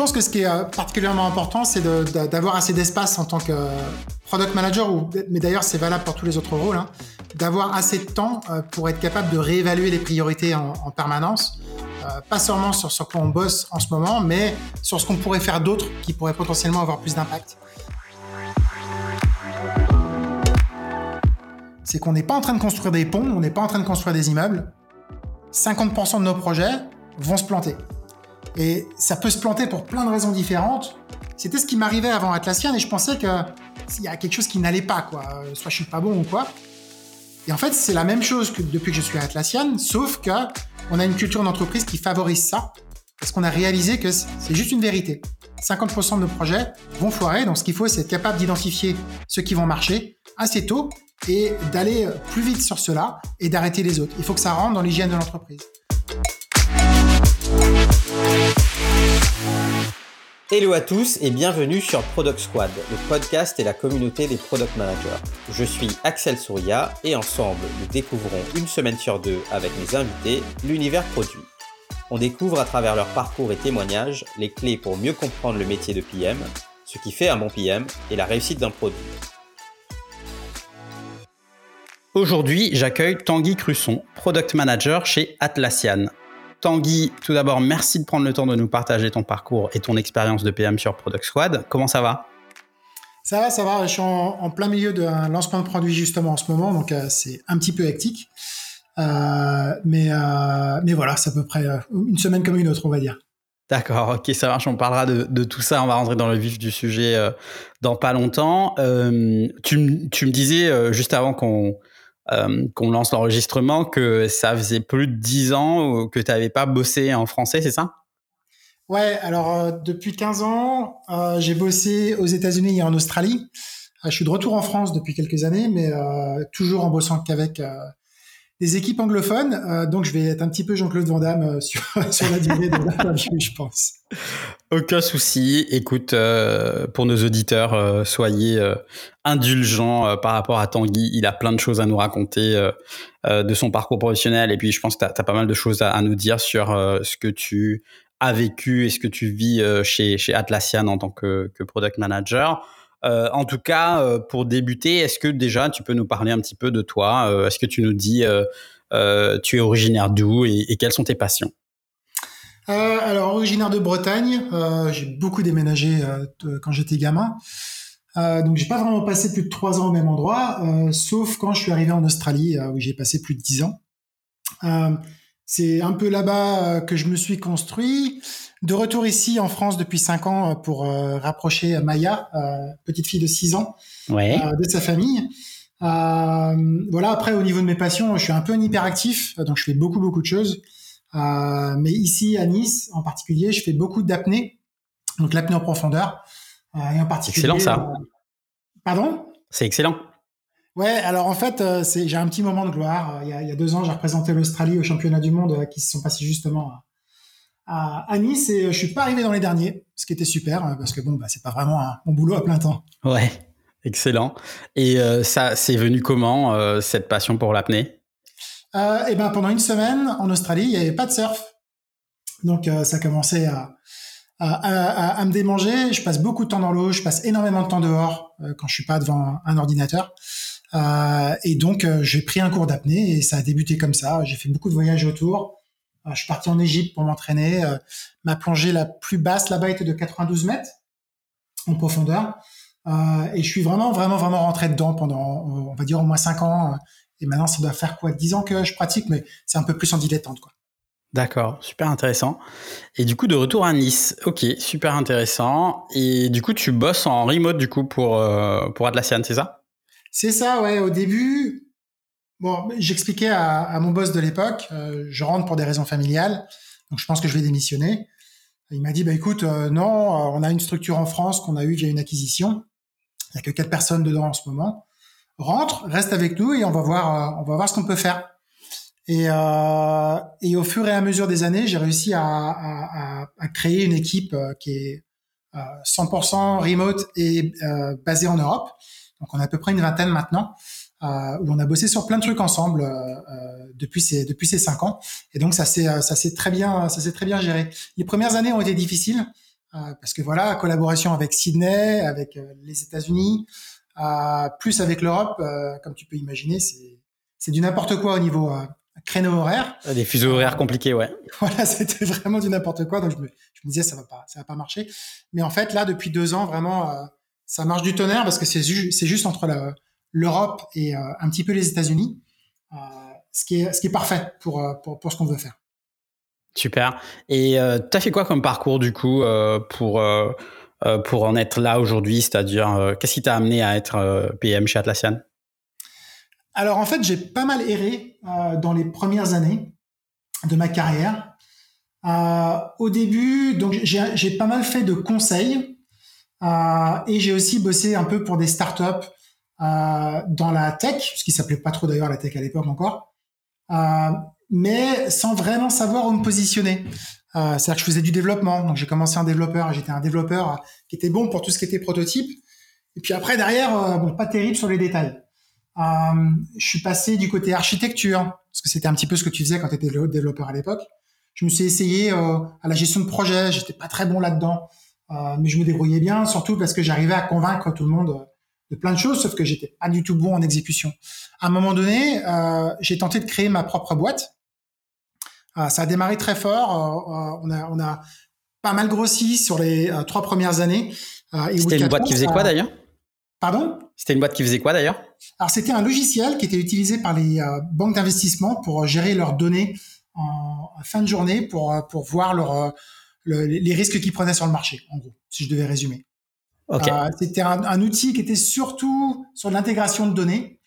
pense que ce qui est particulièrement important, c'est d'avoir assez d'espace en tant que product manager, mais d'ailleurs c'est valable pour tous les autres rôles, hein, d'avoir assez de temps pour être capable de réévaluer les priorités en, en permanence euh, pas seulement sur ce quoi on bosse en ce moment, mais sur ce qu'on pourrait faire d'autre qui pourrait potentiellement avoir plus d'impact. C'est qu'on n'est pas en train de construire des ponts, on n'est pas en train de construire des immeubles. 50% de nos projets vont se planter. Et ça peut se planter pour plein de raisons différentes. C'était ce qui m'arrivait avant Atlassian et je pensais qu'il y a quelque chose qui n'allait pas, quoi. Soit je suis pas bon ou quoi. Et en fait, c'est la même chose que depuis que je suis à Atlassian, sauf que on a une culture d'entreprise qui favorise ça, parce qu'on a réalisé que c'est juste une vérité. 50% de nos projets vont foirer, donc ce qu'il faut, c'est être capable d'identifier ceux qui vont marcher assez tôt et d'aller plus vite sur cela et d'arrêter les autres. Il faut que ça rentre dans l'hygiène de l'entreprise. Hello à tous et bienvenue sur Product Squad, le podcast et la communauté des product managers. Je suis Axel Souria et ensemble nous découvrons une semaine sur deux avec mes invités l'univers produit. On découvre à travers leur parcours et témoignages les clés pour mieux comprendre le métier de PM, ce qui fait un bon PM et la réussite d'un produit. Aujourd'hui, j'accueille Tanguy Crusson, product manager chez Atlassian, Tanguy, tout d'abord, merci de prendre le temps de nous partager ton parcours et ton expérience de PM sur Product Squad. Comment ça va? Ça va, ça va. Je suis en, plein milieu d'un lancement de produit justement en ce moment, donc euh, c'est un petit peu hectique. Euh, mais, euh, mais voilà, c'est à peu près une semaine comme une autre, on va dire. D'accord, ok, ça marche. On parlera de, tout ça. On va rentrer dans le vif du sujet dans pas longtemps. tu, tu, me disais juste avant qu'on euh, qu'on lance l'enregistrement, que ça faisait plus de 10 ans que tu n'avais pas bossé en français, c'est ça? Ouais, alors euh, depuis 15 ans, euh, j'ai bossé aux États-Unis et en Australie. je suis de retour en France depuis quelques années, mais toujours en bossant qu'avec des équipes anglophones. donc je vais être un petit peu Jean-Claude Van Damme sur, sur la durée de l'interview, je pense. Aucun souci. Écoute, euh, pour nos auditeurs, euh, soyez euh, indulgents par rapport à Tanguy. Il a plein de choses à nous raconter de son parcours professionnel. Et puis, je pense que tu as, pas mal de choses à, nous dire sur ce que tu as vécu et ce que tu vis chez, chez Atlassian en tant que, que product manager. En tout cas, pour débuter, est-ce que déjà tu peux nous parler un petit peu de toi Est-ce que tu nous dis tu es originaire d'où et quelles sont tes passions? Euh, alors, originaire de Bretagne, euh, j'ai beaucoup déménagé euh, quand j'étais gamin. Euh, donc, j'ai pas vraiment passé plus de trois ans au même endroit, sauf quand je suis arrivé en Australie, où j'ai passé plus de dix ans. c'est un peu là-bas que je me suis construit. De retour ici en France depuis cinq ans pour rapprocher Maya, petite fille de six ans, de sa famille. voilà. Après, au niveau de mes passions, je suis un peu un hyperactif, donc je fais beaucoup beaucoup de choses. Euh, mais ici à Nice, en particulier, je fais beaucoup d'apnée, donc l'apnée en profondeur. Euh, et en particulier. Excellent ça. Euh, pardon? C'est excellent. Ouais, alors en fait, j'ai un petit moment de gloire. Il y a, il y a deux ans, j'ai représenté l'Australie au championnat du monde qui se sont passés justement à, Nice et je suis pas arrivé dans les derniers, ce qui était super parce que bon, bah, c'est pas vraiment un, mon boulot à plein temps. Ouais, excellent. Et ça, c'est venu comment cette passion pour l'apnée? Euh, et ben pendant une semaine en Australie, il n'y avait pas de surf. Donc euh, ça commençait à, à, à, à, me démanger. Je passe beaucoup de temps dans l'eau, je passe énormément de temps dehors euh, quand je suis pas devant un, ordinateur. Euh, et donc j'ai pris un cours d'apnée et ça a débuté comme ça. J'ai fait beaucoup de voyages autour. Je suis parti en Égypte pour m'entraîner. ma plongée la plus basse là-bas était de 92 mètres en profondeur. et je suis vraiment, vraiment, vraiment rentré dedans pendant, on va dire, au moins cinq ans. Et maintenant, ça doit faire quoi 10 ans que je pratique, mais c'est un peu plus en dilettante, quoi. D'accord, super intéressant. Et du coup, de retour à Nice. Ok, super intéressant. Et du coup, tu bosses en remote, du coup, pour, euh, pour Atlassian, c'est ça? C'est ça, ouais. Au début, bon, j'expliquais à, mon boss de l'époque, euh, je rentre pour des raisons familiales, donc je pense que je vais démissionner. Il m'a dit, bah écoute, euh, non, on a une structure en France qu'on a eue via une acquisition. Il n'y a que quatre personnes dedans en ce moment rentre, reste avec nous et on va voir, euh, on va voir ce qu'on peut faire. Et, euh, et au fur et à mesure des années, j'ai réussi à, à, à, créer une équipe euh, qui est 100% remote et basée en Europe. Donc on a à peu près une vingtaine maintenant. Euh, où on a bossé sur plein de trucs ensemble euh, depuis ces depuis ces cinq ans et donc ça s'est ça s'est très bien ça s'est très bien géré les premières années ont été difficiles parce que voilà, collaboration avec Sydney, avec les États-Unis, plus avec l'Europe, comme tu peux imaginer, c'est du n'importe quoi au niveau créneau horaire. Des fuseaux horaires compliqués, ouais. Voilà, c'était vraiment du n'importe quoi. Donc je me, je me, disais ça va pas, ça va pas marcher. Mais en fait là, depuis deux ans, vraiment, euh, ça marche du tonnerre parce que c'est c'est juste entre l'Europe et euh, un petit peu les États-Unis, euh, ce qui est ce qui est parfait pour pour, pour ce qu'on veut faire. Super. Et tu as fait quoi comme parcours du coup pour pour en être là aujourd'hui, c'est-à-dire qu'est-ce qui t'a amené à être PM chez Atlassian? Alors en fait, j'ai pas mal erré euh, dans les premières années de ma carrière. Euh, au début, donc j'ai pas mal fait de conseils euh, et j'ai aussi bossé un peu pour des startups dans la tech, ce qui s'appelait pas trop d'ailleurs la tech à l'époque encore, mais sans vraiment savoir où me positionner. C'est-à-dire que je faisais du développement, donc j'ai commencé en développeur, j'étais un développeur qui était bon pour tout ce qui était prototype. Et puis après derrière, bon, pas terrible sur les détails. Euh, je suis passé du côté architecture, parce que c'était un petit peu ce que tu faisais quand tu étais développeur à l'époque. Je me suis essayé euh, à la gestion de projet, j'étais pas très bon là-dedans, euh, mais je me débrouillais bien, surtout parce que j'arrivais à convaincre tout le monde de plein de choses, sauf que j'étais pas du tout bon en exécution. À un moment donné, j'ai tenté de créer ma propre boîte. ça a démarré très fort. on, a, on a pas mal grossi sur les trois premières années. C'était une boîte qui faisait quoi d'ailleurs? Pardon? C'était une boîte qui faisait quoi d'ailleurs? Alors c'était un logiciel qui était utilisé par les euh, banques d'investissement pour euh, gérer leurs données en, fin de journée pour euh, pour voir leur, les risques qu'ils prenaient sur le marché, en gros, si je devais résumer. C'était un, outil qui était surtout sur l'intégration de données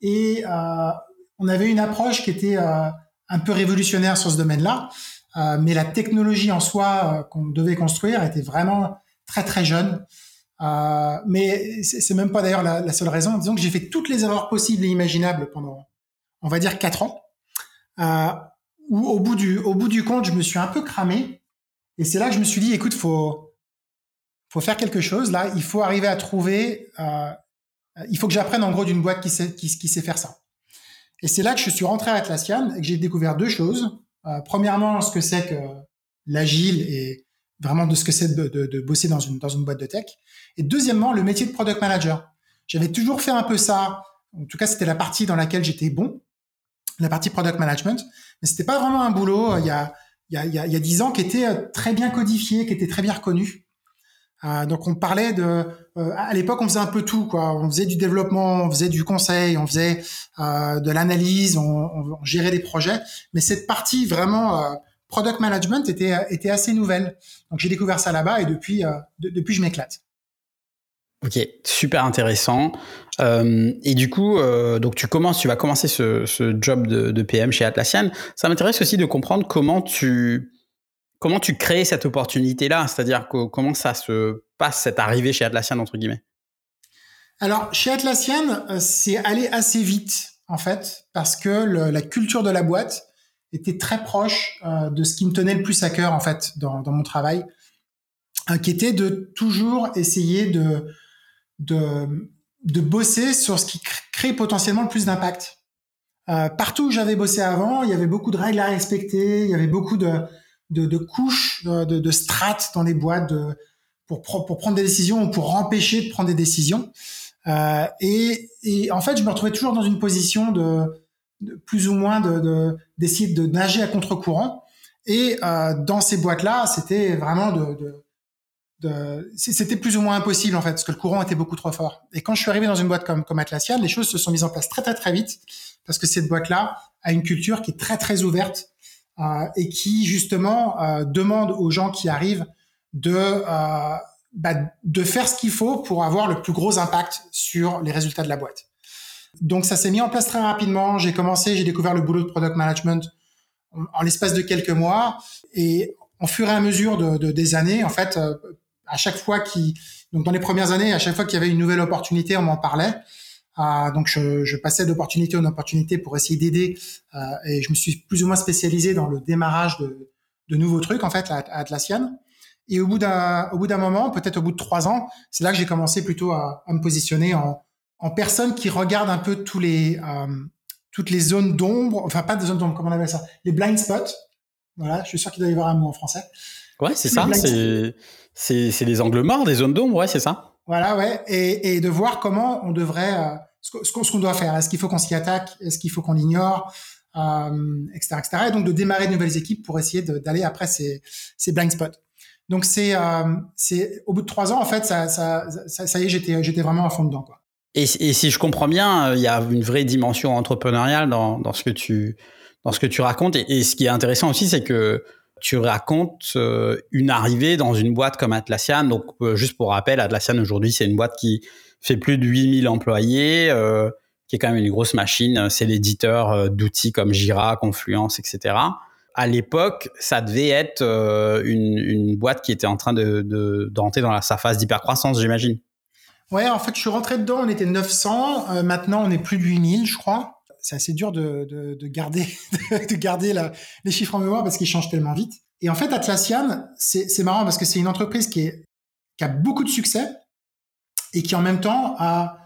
et on avait une approche qui était un peu révolutionnaire sur ce domaine-là, mais la technologie en soi qu'on devait construire était vraiment très très jeune. Euh, mais c'est même pas d'ailleurs la, seule raison. Disons que j'ai fait toutes les erreurs possibles et imaginables pendant, on va dire, quatre ans. Euh, où au bout du au bout du compte, je me suis un peu cramé. Et c'est là que je me suis dit, écoute, faut faut faire quelque chose. Là, il faut arriver à trouver. Euh, il faut que j'apprenne en gros d'une boîte qui sait qui, sait faire ça. Et c'est là que je suis rentré à Atlassian et que j'ai découvert deux choses. Euh, premièrement, ce que c'est que l'agile et vraiment de ce que c'est de, de, de, bosser dans une, dans une boîte de tech. Et deuxièmement, le métier de product manager. J'avais toujours fait un peu ça. En tout cas, c'était la partie dans laquelle j'étais bon, la partie product management. Mais c'était pas vraiment un boulot euh, il y a il y a, il y a, dix ans qui était euh, très bien codifié, qui était très bien reconnu. Euh, donc on parlait de, euh, à l'époque on faisait un peu tout quoi. On faisait du développement, on faisait du conseil, on faisait euh, de l'analyse, on, on, gérait des projets. Mais cette partie vraiment product management était, était assez nouvelle. Donc j'ai découvert ça là-bas et depuis, euh, depuis je m'éclate. Ok, super intéressant. Euh, et du coup, euh, donc tu commences, tu vas commencer ce, ce job de, de, PM chez Atlassian. Ça m'intéresse aussi de comprendre comment tu comment tu crées cette opportunité-là, c'est-à-dire comment ça se passe cette arrivée chez Atlassian entre guillemets? Alors chez Atlassian, euh, c'est allé assez vite en fait parce que la culture de la boîte était très proche euh, de ce qui me tenait le plus à cœur en fait dans, mon travail, euh, qui était de toujours essayer de, de, bosser sur ce qui crée potentiellement le plus d'impact. Partout où j'avais bossé avant, il y avait beaucoup de règles à respecter, il y avait beaucoup de, de, de couches, de, de, strates dans les boîtes de, pour, pour prendre des décisions ou pour empêcher de prendre des décisions. Euh, et, et, en fait, je me retrouvais toujours dans une position de, plus ou moins de d'essayer de, nager à contre-courant. Et euh, dans ces boîtes-là, c'était vraiment de, de, de c'était plus ou moins impossible en fait, parce que le courant était beaucoup trop fort. Et quand je suis arrivé dans une boîte comme comme Atlassian, les choses se sont mises en place très très très vite, parce que cette boîte-là a une culture qui est très très ouverte euh, et qui justement euh, demande aux gens qui arrivent de euh, bah, de faire ce qu'il faut pour avoir le plus gros impact sur les résultats de la boîte. Donc ça s'est mis en place très rapidement. J'ai commencé, j'ai découvert le boulot de product management en, l'espace de quelques mois et en fur et à mesure de, des années, en fait, euh, à chaque fois qui, donc dans les premières années, à chaque fois qu'il y avait une nouvelle opportunité, on m'en parlait. Euh, donc je, je passais d'opportunité en opportunité pour essayer d'aider euh, et je me suis plus ou moins spécialisé dans le démarrage de, de nouveaux trucs en fait à, à Atlassian. Et au bout d'un au bout d'un moment, peut-être au bout de trois ans, c'est là que j'ai commencé plutôt à, à me positionner en, en personne qui regarde un peu tous les euh, toutes les zones d'ombre, enfin pas des zones d'ombre, comment on appelle ça, les blind spots. Voilà, je suis sûr qu'il doit y avoir un mot en français. Ouais, c'est ça. C'est c'est les angles morts, des zones d'ombre, ouais, c'est ça. Voilà, ouais, et, et de voir comment on devrait ce qu'on doit faire. Est-ce qu'il faut qu'on s'y attaque? Est-ce qu'il faut qu'on l'ignore? Euh, etc., etc. Et donc de démarrer de nouvelles équipes pour essayer d'aller après ces, ces blind spots. Donc c'est euh, c'est au bout de trois ans en fait ça ça ça, y est j'étais j'étais vraiment à fond dedans quoi. Et, et, si je comprends bien, il y a une vraie dimension entrepreneuriale dans, dans ce que tu dans ce que tu racontes. Et, et ce qui est intéressant aussi, c'est que tu racontes euh, une arrivée dans une boîte comme Atlassian. Donc, euh, juste pour rappel, Atlassian aujourd'hui, c'est une boîte qui fait plus de 8000 employés, euh, qui est quand même une grosse machine. C'est l'éditeur d'outils comme Jira, Confluence, etc à l'époque, ça devait être euh, une, une, boîte qui était en train de, de, d'entrer dans la, sa phase d'hypercroissance, j'imagine. Ouais, en fait, je suis rentré dedans, on était 900, euh, maintenant on est plus de 8000, je crois. C'est assez dur de, de, de garder, de garder les chiffres en mémoire parce qu'ils changent tellement vite. Et en fait, Atlassian, c'est, c'est marrant parce que c'est une entreprise qui, est, qui a beaucoup de succès et qui en même temps a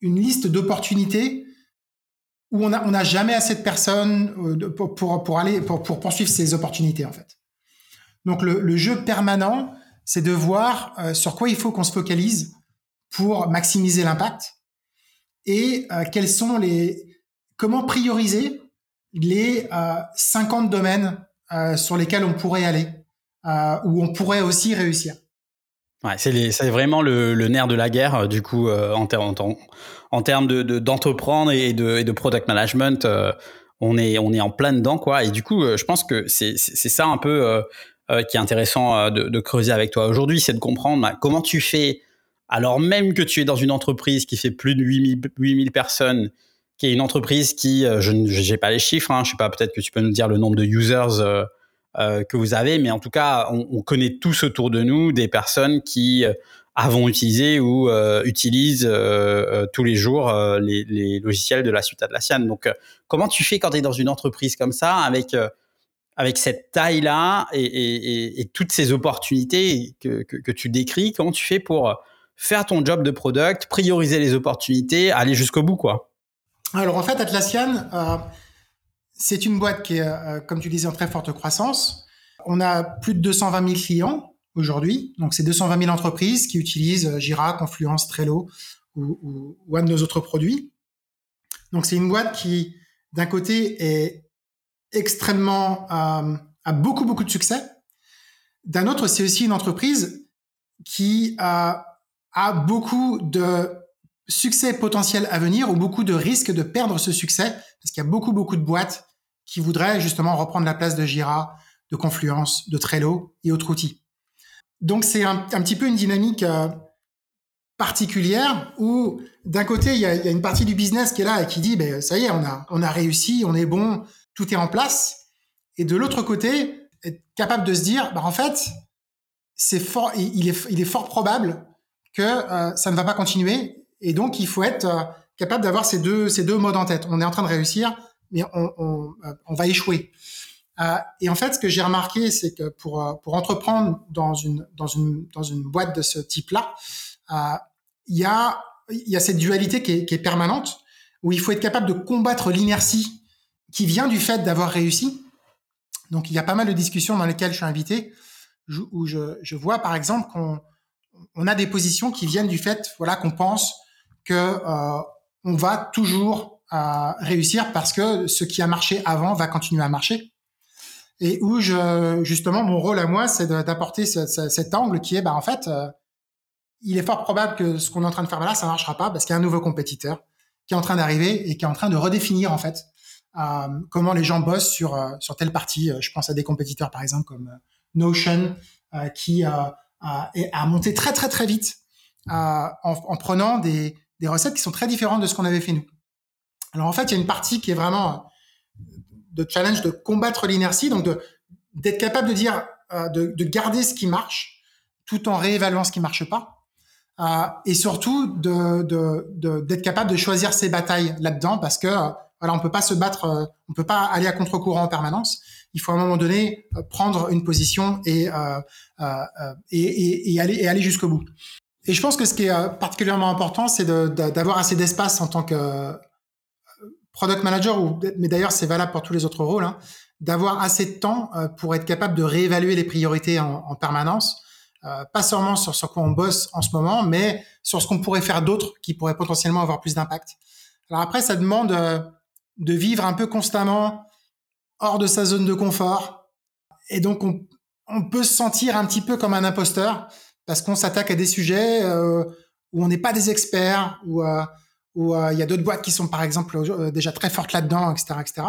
une liste d'opportunités où on n'a on jamais assez de personnes euh, pour, pour, pour aller pour, pour, poursuivre ces opportunités en fait. Donc le, le jeu permanent, c'est de voir euh, sur quoi il faut qu'on se focalise pour maximiser l'impact et euh, quels sont les comment prioriser les 50 domaines sur lesquels on pourrait aller où on pourrait aussi réussir. Ouais, c'est vraiment le, nerf de la guerre, du coup, en, en, termes de d'entreprendre et, de, et de product management, euh, on est on est en plein dedans quoi. Et du coup, euh, je pense que c'est ça un peu euh, qui est intéressant de, de, creuser avec toi aujourd'hui, c'est de comprendre bah, comment tu fais alors même que tu es dans une entreprise qui fait plus de 8000 8000 personnes qui est une entreprise qui, je n'ai pas les chiffres, hein, je sais pas, peut-être que tu peux nous dire le nombre de users euh, que vous avez, mais en tout cas, on, on, connaît tous autour de nous des personnes qui avons utilisé ou euh, utilisent euh, euh, tous les jours les, les, logiciels de la suite Atlassian. Donc, comment tu fais quand tu es dans une entreprise comme ça, avec avec cette taille-là et, et, et, toutes ces opportunités que, que, que, tu décris, comment tu fais pour faire ton job de product, prioriser les opportunités, aller jusqu'au bout, quoi? Alors en fait, Atlassian, euh, c'est une boîte qui est, comme tu disais, en très forte croissance. On a plus de 220 000 clients aujourd'hui. Donc, c'est 220 000 entreprises qui utilisent euh, Jira, Confluence, Trello ou, ou, un de nos autres produits. Donc, c'est une boîte qui, d'un côté, est extrêmement euh, a beaucoup beaucoup de succès. D'un autre, c'est aussi une entreprise qui a, a beaucoup de succès potentiel à venir ou beaucoup de risques de perdre ce succès parce qu'il y a beaucoup beaucoup de boîtes qui voudraient justement reprendre la place de Jira, de Confluence, de Trello et autres outils. Donc c'est un, petit peu une dynamique euh, particulière où d'un côté il y a, y a, une partie du business qui est là et qui dit ben ça y est on a on a réussi on est bon tout est en place. Et de l'autre côté être capable de se dire ben en fait c'est fort il est il est fort probable que euh, ça ne va pas continuer. Et donc il faut être euh, capable d'avoir ces deux ces deux modes en tête. On est en train de réussir mais on, on, va échouer euh, et en fait, ce que j'ai remarqué, c'est que pour, euh, entreprendre dans une, boîte de ce type-là, euh, il y, a, cette dualité qui est, permanente, où il faut être capable de combattre l'inertie qui vient du fait d'avoir réussi. Donc, il y a pas mal de discussions dans lesquelles je suis invité, où je, vois par exemple qu'on on a des positions qui viennent du fait voilà, qu'on pense que euh, on va toujours euh, réussir parce que ce qui a marché avant va continuer à marcher et où je, justement mon rôle à moi, c'est d'apporter ce, ce, cet angle qui est, bah en fait, euh, il est fort probable que ce qu'on est en train de faire là, ça marchera pas parce qu'il y a un nouveau compétiteur qui est en train d'arriver et qui est en train de redéfinir en fait euh, comment les gens bossent sur euh, sur telle partie. Je pense à des compétiteurs par exemple comme Notion qui a, a monté très très très vite en, en, prenant des, des recettes qui sont très différentes de ce qu'on avait fait nous. Alors en fait, il y a une partie qui est vraiment de challenge de combattre l'inertie, donc de d'être capable de dire, euh, de, de, garder ce qui marche, tout en réévaluant ce qui marche pas, euh, et surtout de d'être de, capable de choisir ses batailles là-dedans, parce que euh, voilà, on peut pas se battre, euh, on peut pas aller à contre-courant en permanence. Il faut à un moment donné prendre une position et, et, et, et, aller et aller jusqu'au bout. Et je pense que ce qui est particulièrement important, c'est d'avoir assez d'espace en tant que product manager, ou, mais d'ailleurs c'est valable pour tous les autres rôles, hein, d'avoir assez de temps pour être capable de réévaluer les priorités en, en permanence, pas seulement sur ce quoi on bosse en ce moment, mais sur ce qu'on pourrait faire d'autre qui pourrait potentiellement avoir plus d'impact. Alors après, ça demande de vivre un peu constamment hors de sa zone de confort. Et donc, on, peut se sentir un petit peu comme un imposteur parce qu'on s'attaque à des sujets euh, où on n'est pas des experts, où euh, où euh, il y a d'autres boîtes qui sont par exemple euh, déjà très fortes là-dedans, etc., etc.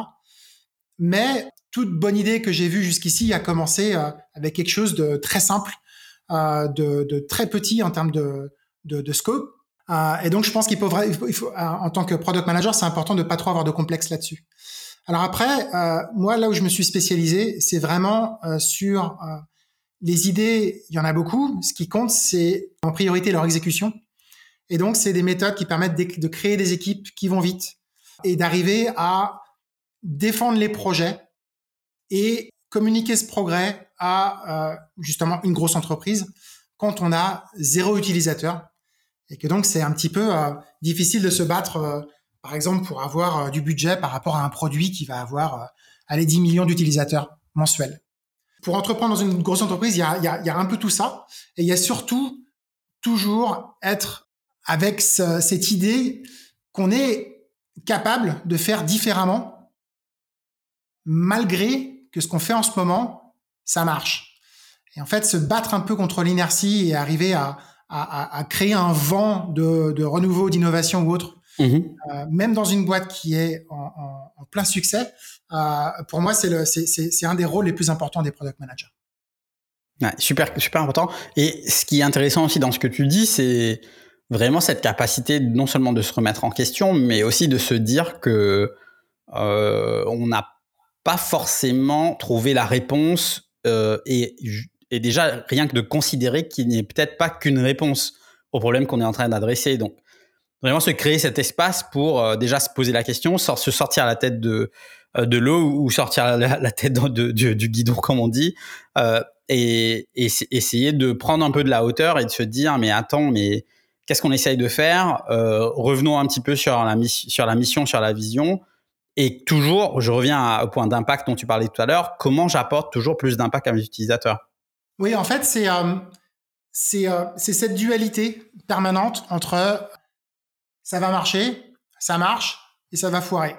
Mais toute bonne idée que j'ai vue jusqu'ici a commencé avec quelque chose de très simple, de, de, très petit en termes de, de, de scope. et donc, je pense qu'il faut, en tant que product manager, c'est important de pas trop avoir de complexe là-dessus. Alors après, euh, moi, là où je me suis spécialisé, c'est vraiment euh, sur euh, les idées. Il y en a beaucoup. Ce qui compte, c'est en priorité leur exécution. Et donc, c'est des méthodes qui permettent de, créer des équipes qui vont vite et d'arriver à défendre les projets et communiquer ce progrès à justement une grosse entreprise quand on a zéro utilisateur et que donc c'est un petit peu difficile de se battre par exemple, pour avoir euh, du budget par rapport à un produit qui va avoir euh, allez, 10 millions d'utilisateurs mensuels. Pour entreprendre dans une grosse entreprise, il y a, y, y a un peu tout ça. Et il y a surtout toujours être avec ce, cette idée qu'on est capable de faire différemment malgré que ce qu'on fait en ce moment, ça marche. Et en fait, se battre un peu contre l'inertie et arriver à, à, à créer un vent de, de renouveau, d'innovation ou autre Mhm. Euh, même dans une boîte qui est en, en, en plein succès, euh, pour moi, c'est, un des rôles les plus importants des product managers. Ouais, super, super important. Et ce qui est intéressant aussi dans ce que tu dis, c'est vraiment cette capacité non seulement de se remettre en question, mais aussi de se dire que euh, on n'a pas forcément trouvé la réponse euh, et, et déjà rien que de considérer qu'il n'y ait peut-être pas qu'une réponse au problème qu'on est en train d'adresser. Donc, vraiment se créer cet espace pour euh, déjà se poser la question, se sortir la tête de euh, de l'eau ou sortir la, tête de, du, guidon comme on dit, euh, et, et essayer de prendre un peu de la hauteur et de se dire mais attends mais qu'est-ce qu'on essaye de faire Revenons un petit peu sur la, mission, sur la vision. Et toujours, je reviens au point d'impact dont tu parlais tout à l'heure, comment j'apporte toujours plus d'impact à mes utilisateurs Oui, en fait, c'est c'est cette dualité permanente entre ça va marcher, ça marche et ça va foirer.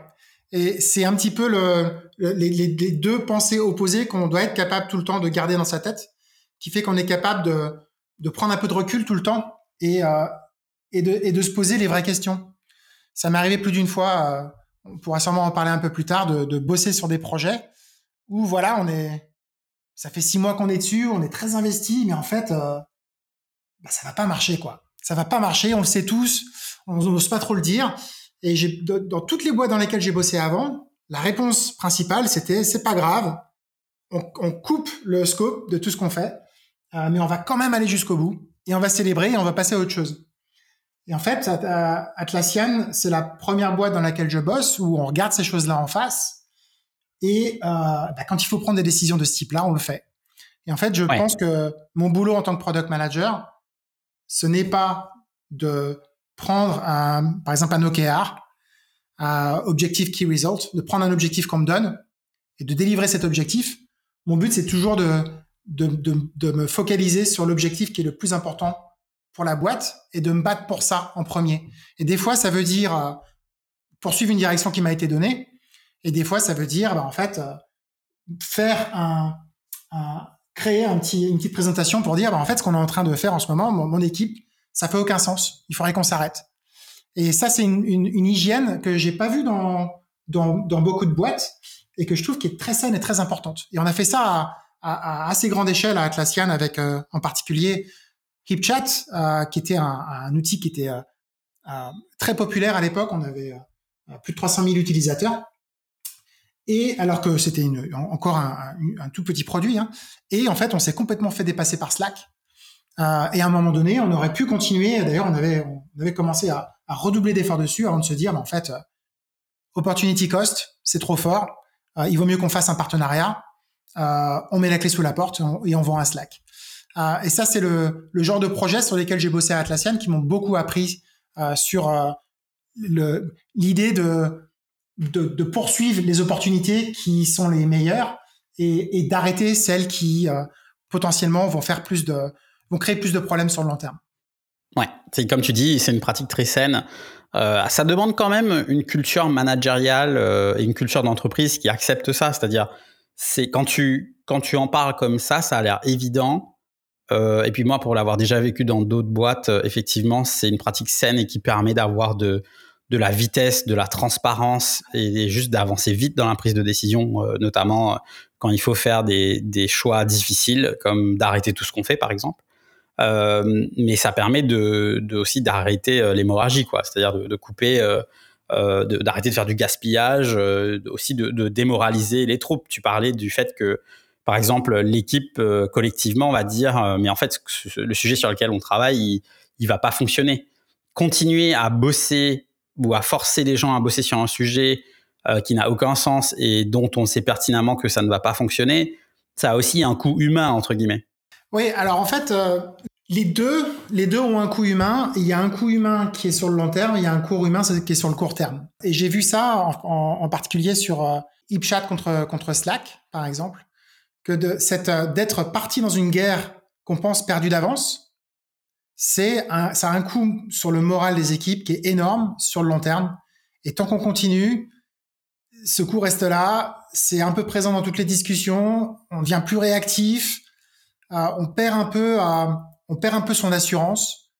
Et c'est un petit peu le, les, deux pensées opposées qu'on doit être capable tout le temps de garder dans sa tête, qui fait qu'on est capable de, de prendre un peu de recul tout le temps et, euh, et, de, se poser les vraies questions. Ça m'est arrivé plus d'une fois, euh, on pourra sûrement en parler un peu plus tard, de, bosser sur des projets où voilà, on est, ça fait six mois qu'on est dessus, on est très investi, mais en fait, euh, bah, ça va pas marcher quoi. Ça va pas marcher, on le sait tous on n'ose pas trop le dire. Et dans toutes les boîtes dans lesquelles j'ai bossé avant, la réponse principale, c'était c'est pas grave, on, coupe le scope de tout ce qu'on fait, euh, mais on va quand même aller jusqu'au bout et on va célébrer et on va passer à autre chose. Et en fait, Atlassian, c'est la première boîte dans laquelle je bosse où on regarde ces choses-là en face. Et euh, bah, quand il faut prendre des décisions de ce type-là, on le fait. Et en fait, je pense que mon boulot en tant que product manager, ce n'est pas de prendre un, par exemple un OKR, un Objective Key Result, de prendre un objectif qu'on me donne et de délivrer cet objectif. Mon but, c'est toujours de, de, de, de, me focaliser sur l'objectif qui est le plus important pour la boîte et de me battre pour ça en premier. Et des fois, ça veut dire euh, poursuivre une direction qui m'a été donnée. Et des fois, ça veut dire, bah, en fait, euh, faire un, créer un petit, une petite présentation pour dire, bah, en fait, ce qu'on est en train de faire en ce moment, mon équipe, ça fait aucun sens. Il faudrait qu'on s'arrête. Et ça, c'est une, une, une, hygiène que j'ai pas vue dans, dans, dans, beaucoup de boîtes et que je trouve qui est très saine et très importante. Et on a fait ça à, à, à assez grande échelle à Atlassian avec euh, en particulier HipChat, euh, qui était un, un, outil qui était euh, euh très populaire à l'époque. On avait euh, plus de 300 000 utilisateurs. Et alors que c'était encore un, un, tout petit produit, hein. et en fait, on s'est complètement fait dépasser par Slack euh, et à un moment donné, on aurait pu continuer. D'ailleurs, on avait, on avait commencé à, à redoubler d'efforts dessus avant de se dire, en fait, opportunity cost, c'est trop fort. Il vaut mieux qu'on fasse un partenariat. On met la clé sous la porte et on vend un Slack. et ça, c'est le, genre de projet sur lesquels j'ai bossé à Atlassian qui m'ont beaucoup appris sur l'idée de poursuivre les opportunités qui sont les meilleures et, d'arrêter celles qui euh, potentiellement vont créer plus de problèmes sur le long terme. Ouais, c'est comme tu dis, c'est une pratique très saine. Euh, ça demande quand même une culture managériale euh, et une culture d'entreprise qui accepte ça. C'est-à-dire, c'est quand tu quand tu en parles comme ça, ça a l'air évident. Euh, et puis moi, pour l'avoir déjà vécu dans d'autres boîtes, euh, effectivement, c'est une pratique saine et qui permet d'avoir de de la vitesse, de la transparence et, juste d'avancer vite dans la prise de décision, euh, notamment quand il faut faire des, des choix difficiles, comme d'arrêter tout ce qu'on fait, par exemple. Mais ça permet de, aussi d'arrêter l'hémorragie, quoi. C'est-à-dire de couper, euh, d'arrêter de, faire du gaspillage, aussi de, démoraliser les troupes. Tu parlais du fait que par exemple, l'équipe euh, collectivement va dire, euh, mais en fait, le sujet sur lequel on travaille, il, il va pas fonctionner. Continuer à bosser ou à forcer les gens à bosser sur un sujet euh, qui n'a aucun sens et dont on sait pertinemment que ça ne va pas fonctionner, ça a aussi un coût humain entre guillemets. Oui, alors en fait, les deux, les deux ont un coût humain. Il y a un coût humain qui est sur le long terme, il y a un coût humain qui est sur le court terme. Et j'ai vu ça en, particulier sur euh, HipChat contre contre Slack, par exemple que euh, d'être parti dans une guerre qu'on pense perdue d'avance, c'est un, ça a un coût sur le moral des équipes qui est énorme sur le long terme. Et tant qu'on continue, ce coût reste là. C'est un peu présent dans toutes les discussions. On devient plus réactif. Euh, on perd un peu, euh, on perd un peu son assurance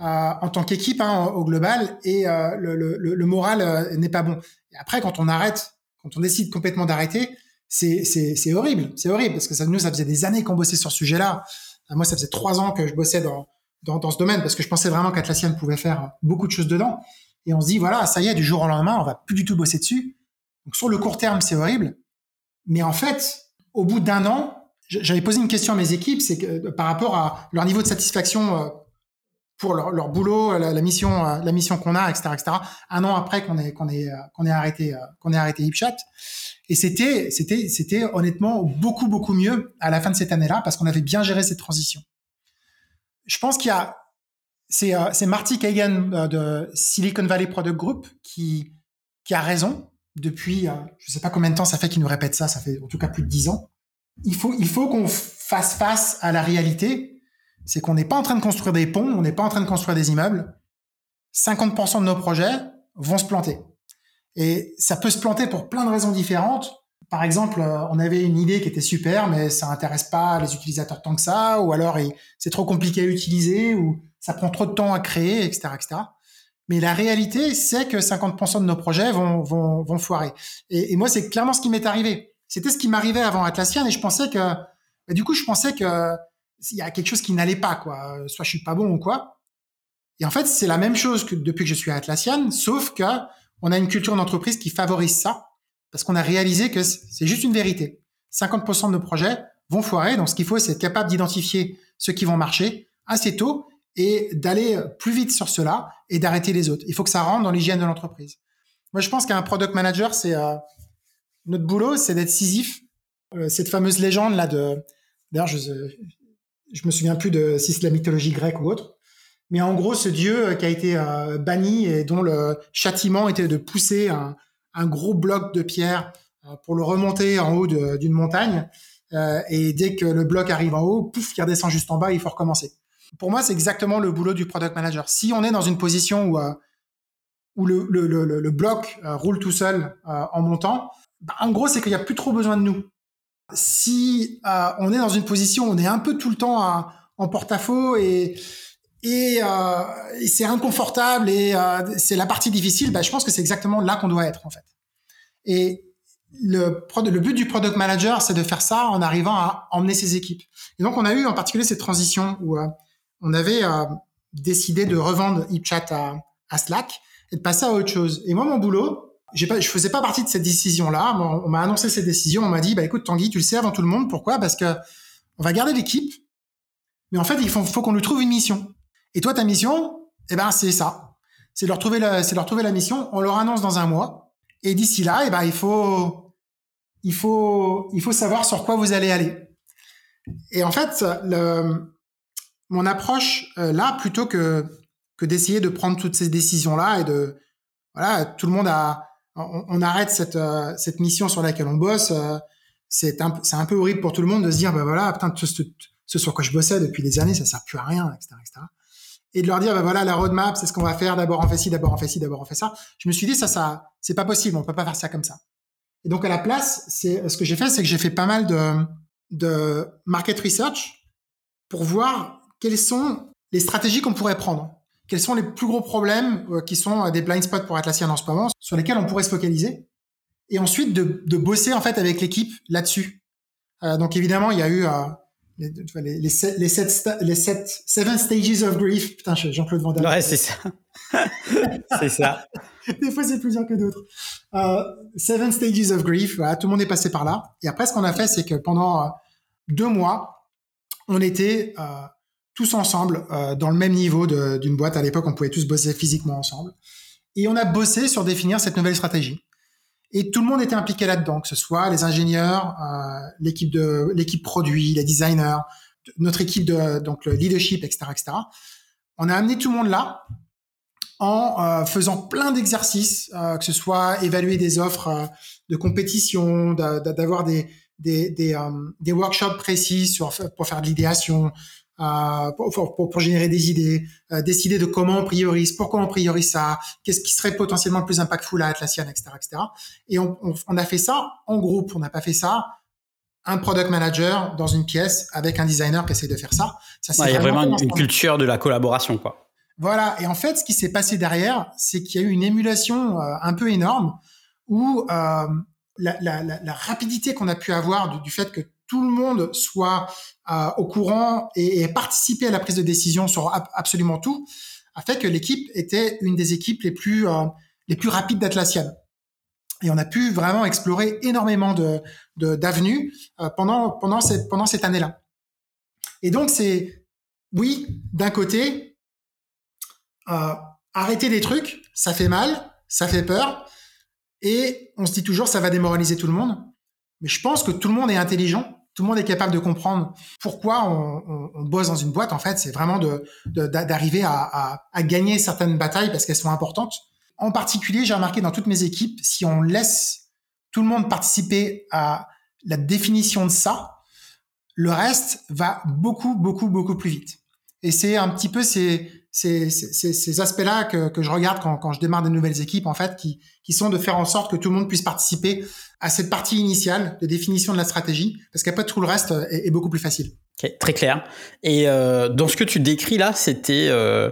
euh, en tant qu'équipe hein, au global. Et euh, le, moral n'est pas bon. Après, quand on arrête, quand on décide complètement d'arrêter, c'est c'est horrible, c'est horrible parce que ça, nous ça faisait des années qu'on bossait sur ce sujet-là. Euh, moi, ça faisait trois ans que je bossais dans dans, dans ce domaine parce que je pensais vraiment qu'Atlassian pouvait faire beaucoup de choses dedans. Et on se dit voilà, ça y est, du jour au lendemain, on va plus du tout bosser dessus. Donc sur le court terme, c'est horrible. Mais en fait, au bout d'un an, j'avais posé une question à mes équipes, c'est que euh, par rapport à leur niveau de satisfaction euh, pour leur, boulot, la, la, mission, la mission qu'on a, etc., etc. Un an après qu'on est qu'on est qu'on est arrêté qu'on est arrêté HipChat, et c'était, c'était, c'était honnêtement beaucoup, beaucoup mieux à la fin de cette année-là parce qu'on avait bien géré cette transition. Je pense qu'il y a, c'est, euh, c'est Marty Kagan euh, de Silicon Valley Product Group qui, qui a raison depuis, euh, je sais pas combien de temps ça fait qu'il nous répète ça, ça fait en tout cas plus de dix ans. Il faut, il faut qu'on fasse face à la réalité. C'est qu'on n'est pas en train de construire des ponts, on n'est pas en train de construire des immeubles. 50% de nos projets vont se planter. Et ça peut se planter pour plein de raisons différentes. Par exemple, euh, on avait une idée qui était super, mais ça intéresse pas les utilisateurs tant que ça, ou alors c'est trop compliqué à utiliser, ou ça prend trop de temps à créer, etc., etc. Mais la réalité, c'est que 50% de nos projets vont, vont, vont foirer. Et, et moi, c'est clairement ce qui m'est arrivé. C'était ce qui m'arrivait avant Atlassian, et je pensais que, du coup, je pensais que il y a quelque chose qui n'allait pas, quoi. Soit je suis pas bon ou quoi. Et en fait, c'est la même chose que depuis que je suis à Atlassian, sauf que on a une culture d'entreprise qui favorise ça parce qu'on a réalisé que c'est juste une vérité. 50% de nos projets vont foirer. Donc, ce qu'il faut, c'est être capable d'identifier ceux qui vont marcher assez tôt et d'aller plus vite sur cela et d'arrêter les autres. Il faut que ça rentre dans l'hygiène de l'entreprise. Moi, je pense qu'un product manager, c'est euh, notre boulot, c'est d'être scisif. Euh, cette fameuse légende là de, d'ailleurs, je, je me souviens plus de si c'est la mythologie grecque ou autre, mais en gros, ce dieu euh, qui a été euh, banni et dont le châtiment était de pousser un, gros bloc de pierre pour le remonter en haut d'une montagne. et dès que le bloc arrive en haut, pouf, il redescend juste en bas, il faut recommencer. Pour moi, c'est exactement le boulot du product manager. Si on est dans une position où, le bloc roule tout seul en montant, bah, en gros, c'est qu'il n'y a plus trop besoin de nous. Si on est dans une position on est un peu tout le temps en porte-à-faux et et, euh, et c'est inconfortable et euh, c'est la partie difficile, bah, je pense que c'est exactement là qu'on doit être en fait. Et le, le but du product manager, c'est de faire ça en arrivant à emmener ses équipes. Et donc on a eu en particulier cette transition où euh, on avait euh, décidé de revendre HipChat à, à, Slack et de passer à autre chose. Et moi, mon boulot, j'ai pas, je faisais pas partie de cette décision-là. On m'a annoncé cette décision. On m'a dit, bah écoute, Tanguy, tu le sais avant tout le monde. Pourquoi? Parce que on va garder l'équipe, mais en fait, il faut, qu'on lui trouve une mission. Et toi, ta mission, eh ben, c'est ça. C'est leur trouver la, c'est leur trouver la mission. On leur annonce dans un mois. Et d'ici là, eh ben, il faut, savoir sur quoi vous allez aller. Et en fait, mon approche euh, là, plutôt que que d'essayer de prendre toutes ces décisions là et de voilà, tout le monde a on, arrête cette, euh, cette mission sur laquelle on bosse. Euh, c'est un, un peu horrible pour tout le monde de se dire, bah voilà, putain, ce, ce sur quoi je bossais depuis des années, ça sert plus à rien, etc., etc. Et de leur dire, bah voilà, la roadmap, c'est ce qu'on va faire. D'abord on fait ci, d'abord on fait ci, d'abord on fait ça. Je me suis dit, ça, ça, c'est pas possible. On peut pas faire ça comme ça. Et donc à la place, c'est ce que j'ai fait, c'est que j'ai fait pas mal de, de market research pour voir quelles sont les stratégies qu'on pourrait prendre quels sont les plus gros problèmes euh, qui sont euh, des blind spots pour Atlassian en ce moment, sur lesquels on pourrait se focaliser, et ensuite de, de bosser en fait avec l'équipe là-dessus. Euh, donc évidemment, il y a eu les, les, les, sept, les, sept, les sept, seven stages of grief. Putain, Jean-Claude Van Damme. Ouais, c'est ça. c'est ça. Des fois, c'est plus dur que d'autres. Euh, seven stages of grief. Voilà, tout le monde est passé par là. Et après, ce qu'on a fait, c'est que pendant deux mois, on était euh, tous ensemble euh, dans le même niveau d'une boîte. À l'époque, on pouvait tous bosser physiquement ensemble. Et on a bossé sur définir cette nouvelle stratégie. Et tout le monde était impliqué là-dedans, que ce soit les ingénieurs, euh, l'équipe de l'équipe produit, les designers, notre équipe de donc le leadership, etc., etc. On a amené tout le monde là en euh, faisant plein d'exercices, que ce soit évaluer des offres de compétition, d'avoir des des, des, des workshops précis sur, pour faire de l'idéation, euh, pour, pour, pour, générer des idées, euh, décider de comment on priorise, pourquoi on priorise ça, qu'est-ce qui serait potentiellement le plus impactful à Atlassian, etc., etc. Et on, on, on a fait ça en groupe. On n'a pas fait ça un product manager dans une pièce avec un designer qui essaie de faire ça. ça ouais, il y a vraiment une, une culture de la collaboration, quoi. Voilà. Et en fait, ce qui s'est passé derrière, c'est qu'il y a eu une émulation euh, un peu énorme où euh, la, la, la, la, rapidité qu'on a pu avoir du, du, fait que tout le monde soit euh, au courant et, participer à la prise de décision sur absolument tout, a fait que l'équipe était une des équipes les plus euh, rapides d'Atlassian. Et on a pu vraiment explorer énormément d'avenues euh, pendant cette pendant cette année-là. Et donc c'est oui, d'un côté, arrêter des trucs, ça fait mal, ça fait peur, et on se dit toujours ça va démoraliser tout le monde. Mais je pense que tout le monde est intelligent tout le monde est capable de comprendre pourquoi on, on, bosse dans une boîte. En fait, c'est vraiment d'arriver à, gagner certaines batailles parce qu'elles sont importantes. En particulier, j'ai remarqué dans toutes mes équipes, si on laisse tout le monde participer à la définition de ça, le reste va beaucoup, beaucoup, beaucoup plus vite. Et c'est un petit peu ces, ces, ces, aspects-là que, je regarde quand, je démarre des nouvelles équipes, en fait, qui, qui sont de faire en sorte que tout le monde puisse participer à cette partie initiale de définition de la stratégie, parce qu'après tout le reste est, beaucoup plus facile. Très clair. Et euh, dans ce que tu décris là, c'était, euh,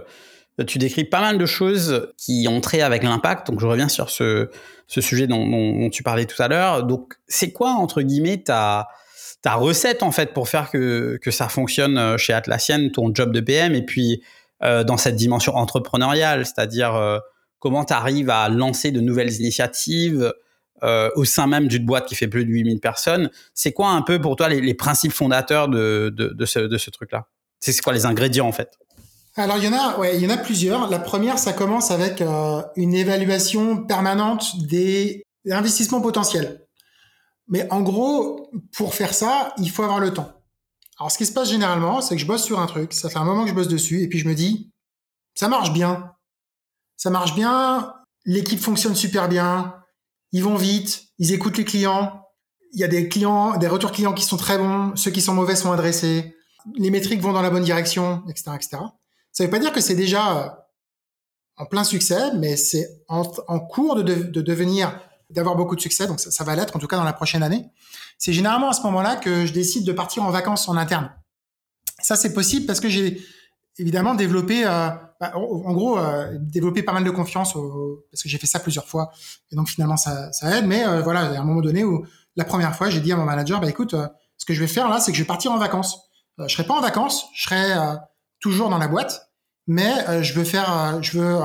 tu décris pas mal de choses qui ont trait avec l'impact. Donc je reviens sur ce, sujet dont, dont, dont tu parlais tout à l'heure. Donc c'est quoi entre guillemets ta ta recette en fait pour faire que que ça fonctionne euh, chez Atlassian, ton job de PM, et puis euh, dans cette dimension entrepreneuriale, c'est-à-dire euh, comment tu arrives à lancer de nouvelles initiatives euh, au sein même d'une boîte qui fait plus de 8000 personnes. C'est quoi un peu pour toi les, les principes fondateurs de, de, de ce, de ce truc-là? C'est quoi les ingrédients en fait? Alors il y en a, ouais, il y en a plusieurs. La première, ça commence avec euh, une évaluation permanente des investissements potentiels. Mais en gros, pour faire ça, il faut avoir le temps. Alors, ce qui se passe généralement, c'est que je bosse sur un truc, ça fait un moment que je bosse dessus, et puis je me dis, ça marche bien. Ça marche bien, l'équipe fonctionne super bien, ils vont vite, ils écoutent les clients, il y a des clients, des retours clients qui sont très bons, ceux qui sont mauvais sont adressés, les métriques vont dans la bonne direction, etc., etc. Ça veut pas dire que c'est déjà euh, en plein succès, mais c'est en, cours de devenir, d'avoir beaucoup de succès, donc ça, ça va l'être en tout cas dans la prochaine année c'est généralement à ce moment-là que je décide de partir en vacances en interne. Ça, c'est possible parce que j'ai évidemment développé, euh, bah, en gros, euh, développé pas mal de confiance au, parce que j'ai fait ça plusieurs fois. Et donc finalement, ça, ça aide. Mais euh, voilà, a un moment donné où la première fois, j'ai dit à mon manager, bah écoute, euh, ce que je vais faire là, c'est que je vais partir en vacances. Euh, je serai pas en vacances, je serai toujours dans la boîte, mais je veux faire, je veux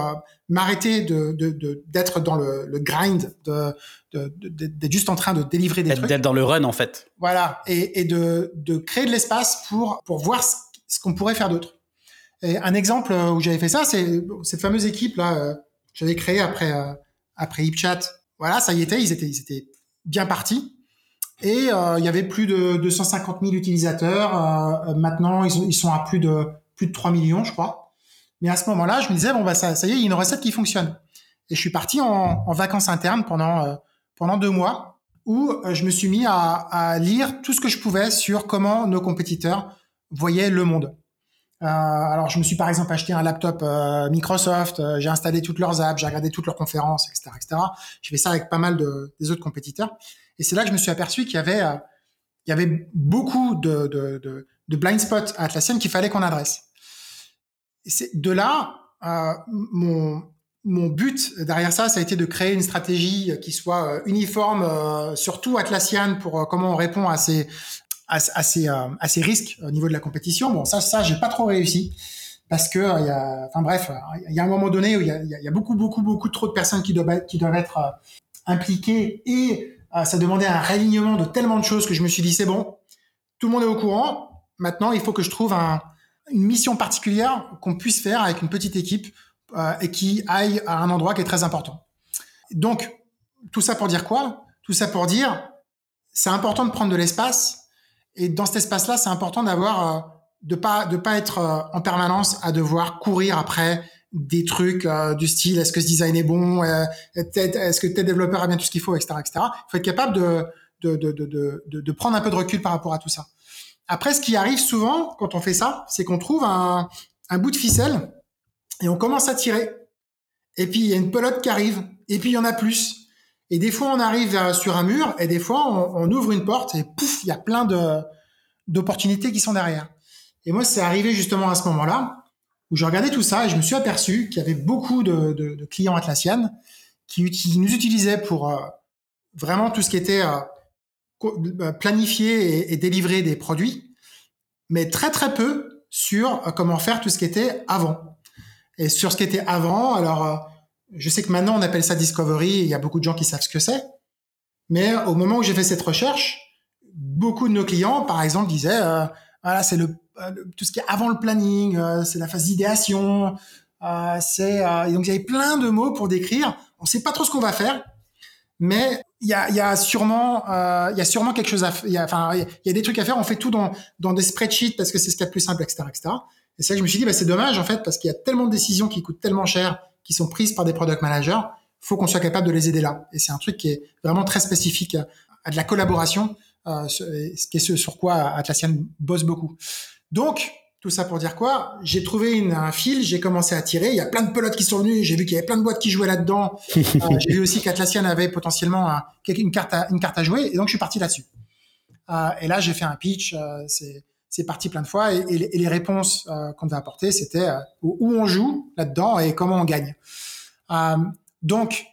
m'arrêter de, d'être dans le, le grind, de, d'être juste en train de délivrer des trucs. D'être dans le run en fait. Voilà, et, et de, de créer de l'espace pour pour voir ce, ce qu'on pourrait faire d'autre. Et un exemple où j'avais fait ça, c'est cette fameuse équipe là, euh, j'avais créé après euh, après HipChat. Voilà, ça y était, ils étaient ils étaient bien partis. Et euh, il y avait plus de 250 000 utilisateurs. Euh, maintenant, ils sont, ils sont à plus de plus de 3 millions, je crois. Mais à ce moment-là, je me disais bon bah ça, y est, il y a une recette qui fonctionne. et je suis parti en, vacances internes pendant pendant deux mois où je me suis mis à, lire tout ce que je pouvais sur comment nos compétiteurs voyaient le monde. Euh, alors, je me suis par exemple acheté un laptop euh, Microsoft, euh, j'ai installé toutes leurs apps, j'ai regardé toutes leurs conférences, etc., etc. Je fais ça avec pas mal de, des autres compétiteurs. Et c'est là que je me suis aperçu qu'il y avait, il y avait beaucoup de, de blind spots à Atlassian qu'il fallait qu'on adresse. C'est de là, mon, mon but derrière ça, ça a été de créer une stratégie qui soit uniforme, surtout Atlassian, pour comment on répond à ces, à, ces, euh, à ces risques au niveau de la compétition. Bon, ça, ça, j'ai pas trop réussi parce que il y a, enfin bref, il y a un moment donné où il y a, y a, beaucoup, beaucoup, beaucoup trop de personnes qui doivent, qui doivent être euh, impliquées et euh, ça demandait un réalignement de tellement de choses que je me suis dit c'est bon, tout le monde est au courant. Maintenant, il faut que je trouve un, une mission particulière qu'on puisse faire avec une petite équipe euh, et qui aille à un endroit qui est très important. Donc, tout ça pour dire quoi? Tout ça pour dire, c'est important de prendre de l'espace et dans cet espace-là, c'est important d'avoir, euh, de pas, de pas être euh, en permanence à devoir courir après des trucs du style est-ce que ce design est bon, est-ce que tel développeur a bien tout ce qu'il faut, etc., etc. Il faut être capable de, de, de, de prendre un peu de recul par rapport à tout ça. Après, ce qui arrive souvent quand on fait ça, c'est qu'on trouve un, bout de ficelle et on commence à tirer. Et puis il y a une pelote qui arrive, et puis il y en a plus. Et des fois, on arrive sur un mur, et des fois, on, ouvre une porte, et pouf, il y a plein d'opportunités qui sont derrière. Et moi, c'est arrivé justement à ce moment-là, où je regardais tout ça, et je me suis aperçu qu'il y avait beaucoup de, clients Atlassian qui, nous utilisaient pour euh, vraiment tout ce qui était euh, planifier et, délivrer des produits, mais très très peu sur comment faire tout ce qui était avant. Et sur ce qui était avant, alors je sais que maintenant on appelle ça discovery, il y a beaucoup de gens qui savent ce que c'est. Mais au moment où j'ai fait cette recherche, beaucoup de nos clients, par exemple, disaient euh, voilà, c'est le, euh, tout ce qui est avant le planning, euh, c'est la phase d'idéation, c'est donc il y avait plein de mots pour décrire. On sait pas trop ce qu'on va faire, mais il y a, y a sûrement il y a sûrement quelque chose à il y a enfin il y a des trucs à faire. On fait tout dans dans des spreadsheets parce que c'est ce qu'il y a de plus simple, etc., etc. Et c'est là que je me suis dit bah c'est dommage en fait parce qu'il y a tellement de décisions qui coûtent tellement cher qui sont prises par des product managers, faut qu'on soit capable de les aider là. Et c'est un truc qui est vraiment très spécifique à de la collaboration, euh, ce qui est ce sur quoi Atlassian bosse beaucoup. Donc, tout ça pour dire quoi? J'ai trouvé une, un fil, j'ai commencé à tirer. Il y a plein de pelotes qui sont venues. J'ai vu qu'il y avait plein de boîtes qui jouaient là-dedans. euh, j'ai vu aussi qu'Atlassian avait potentiellement un, une carte à, une carte à jouer. Et donc, je suis parti là-dessus. Euh, et là, j'ai fait un pitch. Euh, c'est c'est parti plein de fois et, et, les réponses euh, qu'on devait apporter, c'était euh, où on joue là-dedans et comment on gagne. Euh, donc,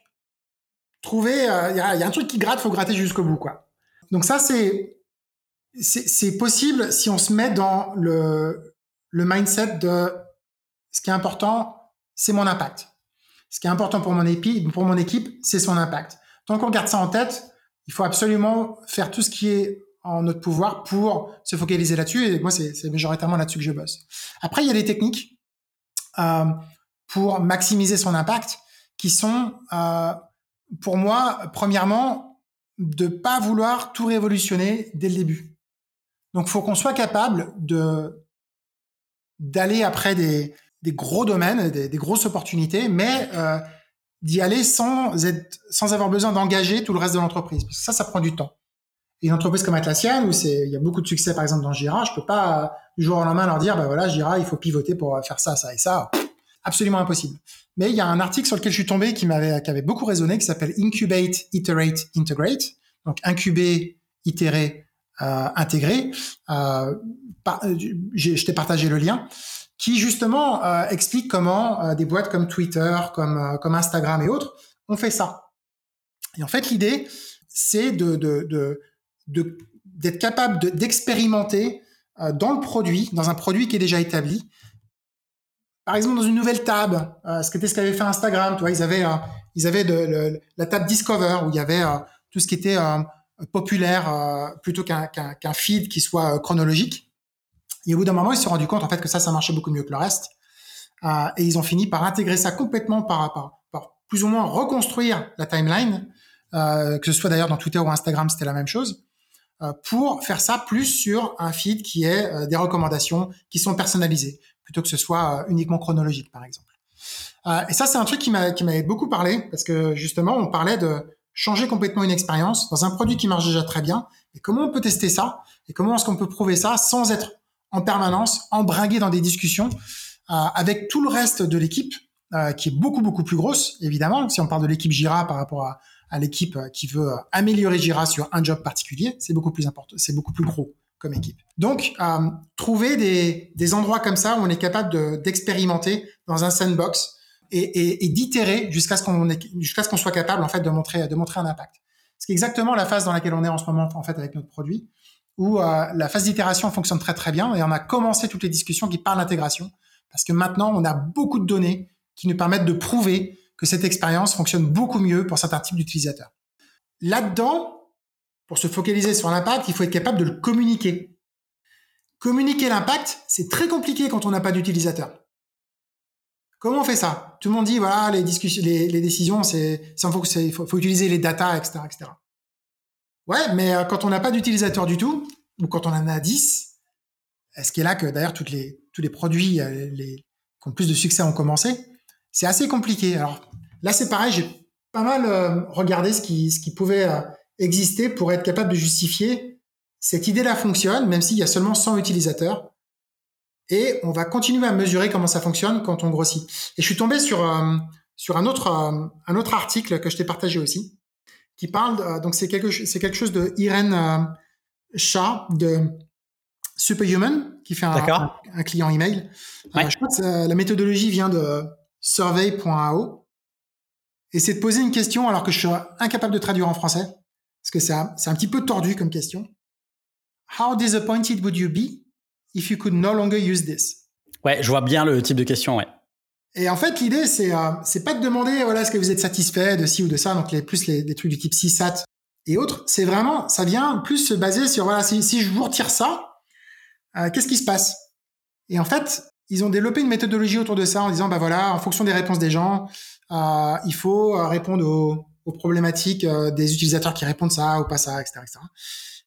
trouver, il y a, y, a, un truc qui gratte, faut gratter jusqu'au bout, quoi. Donc ça, c'est c'est possible si on se met dans le le mindset de ce qui est important, c'est mon impact. Ce qui est important pour mon équipe, pour mon équipe, c'est son impact. Tant qu'on garde ça en tête, il faut absolument faire tout ce qui est en notre pouvoir pour se focaliser là-dessus. Et moi, c'est majoritairement là-dessus que je bosse. Après, il y a des techniques euh, pour maximiser son impact qui sont, euh, pour moi, premièrement, de pas vouloir tout révolutionner dès le début. Donc, faut qu'on soit capable de d'aller après des, gros domaines, des, des grosses opportunités, mais euh, d'y aller sans être, sans avoir besoin d'engager tout le reste de l'entreprise. Parce que ça, ça prend du temps. Une entreprise comme Atlassian, où il y a beaucoup de succès, par exemple, dans Jira, je peux pas, du jour au lendemain, leur dire, bah voilà, Jira, il faut pivoter pour faire ça, ça et ça. Absolument impossible. Mais il y a un article sur lequel je suis tombé qui m'avait, qui avait beaucoup résonné, qui s'appelle Incubate, Iterate, Integrate. Donc, incuber, itérer, euh, intégrer. Euh, je t'ai partagé le lien qui justement euh, explique comment euh, des boîtes comme Twitter, comme euh, comme Instagram et autres ont fait ça. Et en fait, l'idée, c'est de, de, de d'être capable d'expérimenter euh, dans le produit, dans un produit qui est déjà établi. Par exemple, dans une nouvelle table, euh, ce qu'était ce qu'avait fait Instagram, tu vois, ils avaient, euh, ils avaient de, la table Discover où il y avait tout ce qui était populaire plutôt qu'un qu'un feed qui soit chronologique. Et au bout d'un moment, ils se sont rendus compte en fait que ça, ça marchait beaucoup mieux que le reste. et ils ont fini par intégrer ça complètement par, par, par plus ou moins reconstruire la timeline, que ce soit d'ailleurs dans Twitter ou Instagram, c'était la même chose. Euh, pour faire ça plus sur un feed qui est euh, des recommandations qui sont personnalisées, plutôt que ce soit euh, uniquement chronologique, par exemple. Euh, et ça, c'est un truc qui m'avait beaucoup parlé parce que justement, on parlait de changer complètement une expérience dans un produit qui marche déjà très bien. Et comment on peut tester ça Et comment est-ce qu'on peut prouver ça sans être en permanence embringué dans des discussions euh, avec tout le reste de l'équipe euh, qui est beaucoup beaucoup plus grosse évidemment. Si on parle de l'équipe Jira par rapport à, à l'équipe qui veut améliorer Jira sur un job particulier, c'est beaucoup plus important, c'est beaucoup plus gros comme équipe. Donc, euh, trouver des, des, endroits comme ça où on est capable d'expérimenter dans un sandbox et, et, et d'itérer jusqu'à ce qu'on jusqu'à ce qu'on soit capable en fait de montrer de montrer un impact. C'est exactement la phase dans laquelle on est en ce moment en fait avec notre produit, où euh, la phase d'itération fonctionne très très bien et on a commencé toutes les discussions qui parlent d'intégration parce que maintenant on a beaucoup de données qui nous permettent de prouver que cette expérience fonctionne beaucoup mieux pour certains types d'utilisateurs. Là-dedans, pour se focaliser sur l'impact, il faut être capable de le communiquer. Communiquer l'impact, c'est très compliqué quand on n'a pas d'utilisateur. Comment on fait ça? Tout le monde dit voilà les discussions, les, décisions, c'est il faut, faut, utiliser les data, etc., etc. Ouais, mais euh, quand on n'a pas d'utilisateur du tout, ou quand on en a 10, ce qui est là que d'ailleurs les tous les produits euh, qui ont plus de succès ont commencé, c'est assez compliqué. Alors là, c'est pareil, j'ai pas mal euh, regardé ce qui ce qui pouvait exister pour être capable de justifier cette idée-là fonctionne, même s'il y a seulement 100 utilisateurs. Et on va continuer à mesurer comment ça fonctionne quand on grossit. Et je suis tombé sur, euh, sur un, autre, euh, un autre article que je t'ai partagé aussi, qui parle, euh, donc c'est quelque, c'est quelque chose de Irène Shah de Superhuman, qui fait un, un, client email. je crois que la méthodologie vient de survey.ao. Et c'est de poser une question alors que je suis incapable de traduire en français parce que c'est un, un petit peu tordu comme question. How disappointed would you be if you could no longer use this? Ouais, je vois bien le type de question, ouais. Et en fait, l'idée, c'est euh, c'est pas de demander, voilà, est-ce que vous êtes satisfait de ci ou de ça, donc les, plus les, des trucs du type CSAT et autres. C'est vraiment, ça vient plus se baser sur, voilà, si, si je vous retire ça, euh, qu'est-ce qui se passe? Et en fait, ils ont développé une méthodologie autour de ça en disant, bah voilà, en fonction des réponses des gens, euh, il faut euh, répondre aux, aux problématiques euh, des utilisateurs qui répondent ça ou pas ça, etc. etc.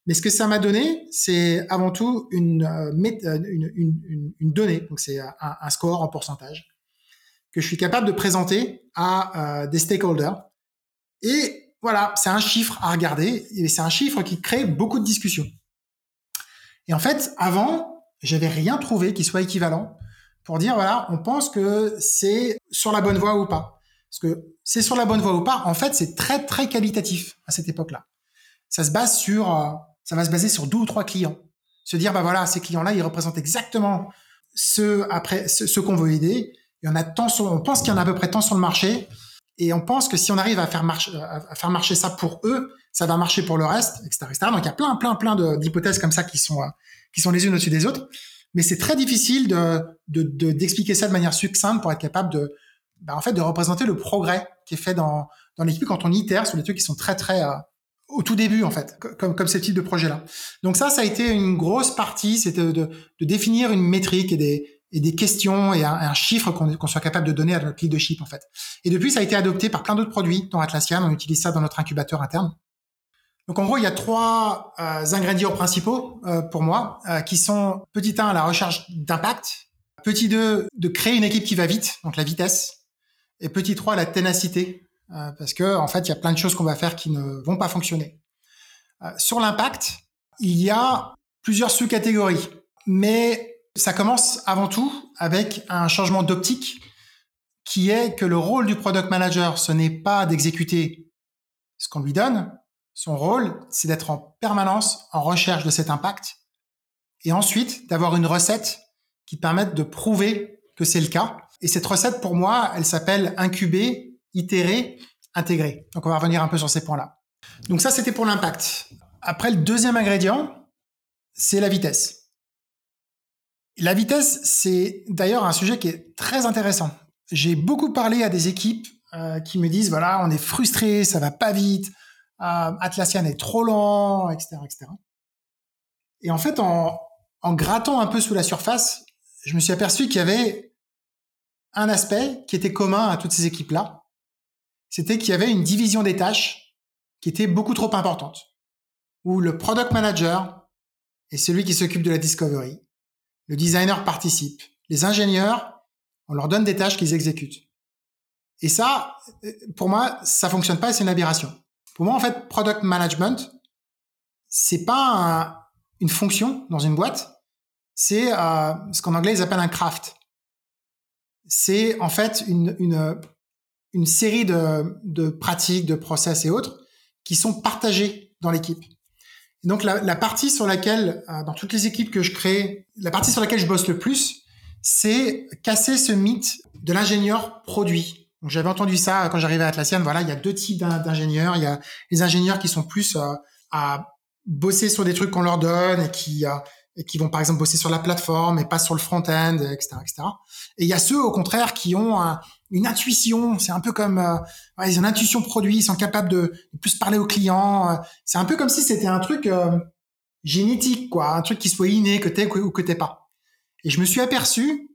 Mais ce que ça m'a donné, c'est avant tout une, euh, euh, donnée, donc c'est un, un, score en pourcentage, que je suis capable de présenter à des stakeholders. Et voilà, c'est un chiffre à regarder, et c'est un chiffre qui crée beaucoup de discussions. Et en fait, avant, j'avais rien trouvé qui soit équivalent pour dire, voilà, on pense que c'est sur la bonne voie ou pas. Parce que c'est sur la bonne voie ou pas, en fait, c'est très très qualitatif à cette époque-là. Ça se base sur, euh, ça va se baser sur deux ou trois clients. Se dire, bah voilà, ces clients-là, ils représentent exactement ce après ce, qu'on veut aider. Il y en a tant on pense qu'il y en a à peu près tant sur le marché, et on pense que si on arrive à faire marcher, à faire marcher ça pour eux, ça va marcher pour le reste, etc., etc. Donc il y a plein, plein, plein d'hypothèses comme ça qui sont euh, qui sont les unes au-dessus des autres. Mais c'est très difficile de d'expliquer de, ça de manière succincte pour être capable de bah, en fait, de représenter le progrès qui est fait dans, dans l'équipe quand on itère sur des trucs qui sont très, très euh, au tout début, en fait, comme, comme ce type de projet-là. Donc ça, ça a été une grosse partie, c'était de, de, définir une métrique et des, et des questions et un, chiffre qu'on soit capable de donner à notre leadership, en fait. Et depuis, ça a été adopté par plein d'autres produits dans Atlassian. On utilise ça dans notre incubateur interne. Donc en gros, il y a trois euh, ingrédients principaux euh, pour moi, qui sont petit 1, la recherche d'impact, petit 2, de créer une équipe qui va vite, donc la vitesse, et petit 3, la ténacité, euh, parce que en fait, il y a plein de choses qu'on va faire qui ne vont pas fonctionner. Euh, sur l'impact, il y a plusieurs sous-catégories, mais ça commence avant tout avec un changement d'optique qui est que le rôle du product manager, ce n'est pas d'exécuter ce qu'on lui donne. Son rôle, c'est d'être en permanence en recherche de cet impact et ensuite d'avoir une recette qui permette de prouver que c'est le cas et cette recette, pour moi, elle s'appelle incuber, itérer, intégrer. Donc, on va revenir un peu sur ces points-là. Donc, ça, c'était pour l'impact. Après, le deuxième ingrédient, c'est la vitesse. La vitesse, c'est d'ailleurs un sujet qui est très intéressant. J'ai beaucoup parlé à des équipes euh, qui me disent, voilà, on est frustré, ça va pas vite, euh, Atlassian est trop lent, etc., etc. Et en fait, en, en grattant un peu sous la surface, je me suis aperçu qu'il y avait un aspect qui était commun à toutes ces équipes-là, c'était qu'il y avait une division des tâches qui était beaucoup trop importante, où le product manager est celui qui s'occupe de la discovery, le designer participe, les ingénieurs, on leur donne des tâches qu'ils exécutent. Et ça, pour moi, ça fonctionne pas et c'est une aberration. Pour moi, en fait, product management, c'est pas une fonction dans une boîte, c'est euh, ce qu'en anglais ils appellent un craft. C'est en fait une, une, une série de, de pratiques, de process et autres qui sont partagés dans l'équipe. Donc la, partie sur laquelle, euh, dans toutes les équipes que je crée, la partie sur laquelle je bosse le plus, c'est casser ce mythe de l'ingénieur produit. J'avais entendu ça quand j'arrivais à Atlassian. Voilà, il y a deux types d'ingénieurs. Il y a les ingénieurs qui sont plus euh, à bosser sur des trucs qu'on leur donne et qui euh, et qui vont par exemple bosser sur la plateforme et pas sur le front-end, etc., etc. Et il y a ceux au contraire qui ont une intuition. C'est un peu comme euh, ils ont une intuition produit, ils sont capables de, plus parler aux clients. C'est un peu comme si c'était un truc génétique, quoi, un truc qui soit inné, que t'es ou que t'es pas. Et je me suis aperçu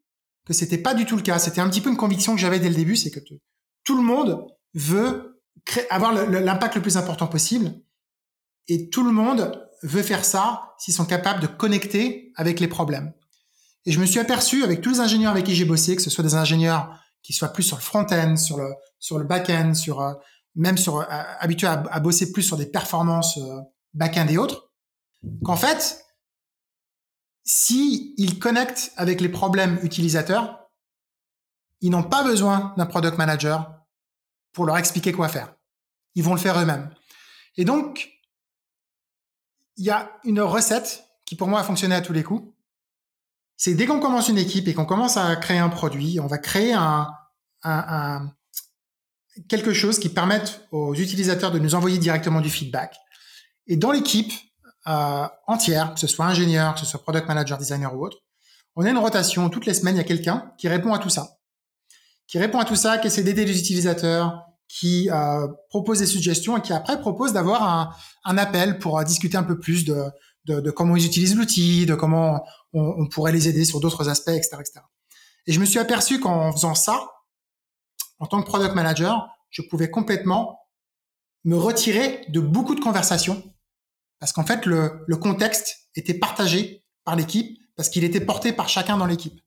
que c'était pas du tout le cas. C'était un petit peu une conviction que j'avais dès le début, c'est que tout le monde veut avoir l'impact le plus important possible, et tout le monde veut faire ça s'ils sont capables de connecter avec les problèmes. Et je me suis aperçu avec tous les ingénieurs avec qui j'ai bossé, que ce soit des ingénieurs qui soient plus sur le front-end, sur le sur le back-end, sur euh, même sur euh, habitués à, bosser plus sur des performances euh, back-end et autres, qu'en fait si ils connectent avec les problèmes utilisateurs, ils n'ont pas besoin d'un product manager pour leur expliquer quoi faire. Ils vont le faire eux-mêmes. Et donc, il y a une recette qui pour moi a fonctionné à tous les coups. C'est dès qu'on commence une équipe et qu'on commence à créer un produit, on va créer quelque chose qui permette aux utilisateurs de nous envoyer directement du feedback. Et dans l'équipe, euh, entière, que ce soit ingénieur, que ce soit product manager, designer ou autre, on a une rotation. Toutes les semaines, il y a quelqu'un qui répond à tout ça. Qui répond à tout ça, qui essaie d'aider les utilisateurs, qui euh, propose des suggestions et qui après propose d'avoir un, un, appel pour euh, discuter un peu plus de, de, de comment ils utilisent l'outil, de comment on, on, pourrait les aider sur d'autres aspects, etc., etc. Et je me suis aperçu qu'en faisant ça, en tant que product manager, je pouvais complètement me retirer de beaucoup de conversations parce qu'en fait, le, le, contexte était partagé par l'équipe parce qu'il était porté par chacun dans l'équipe.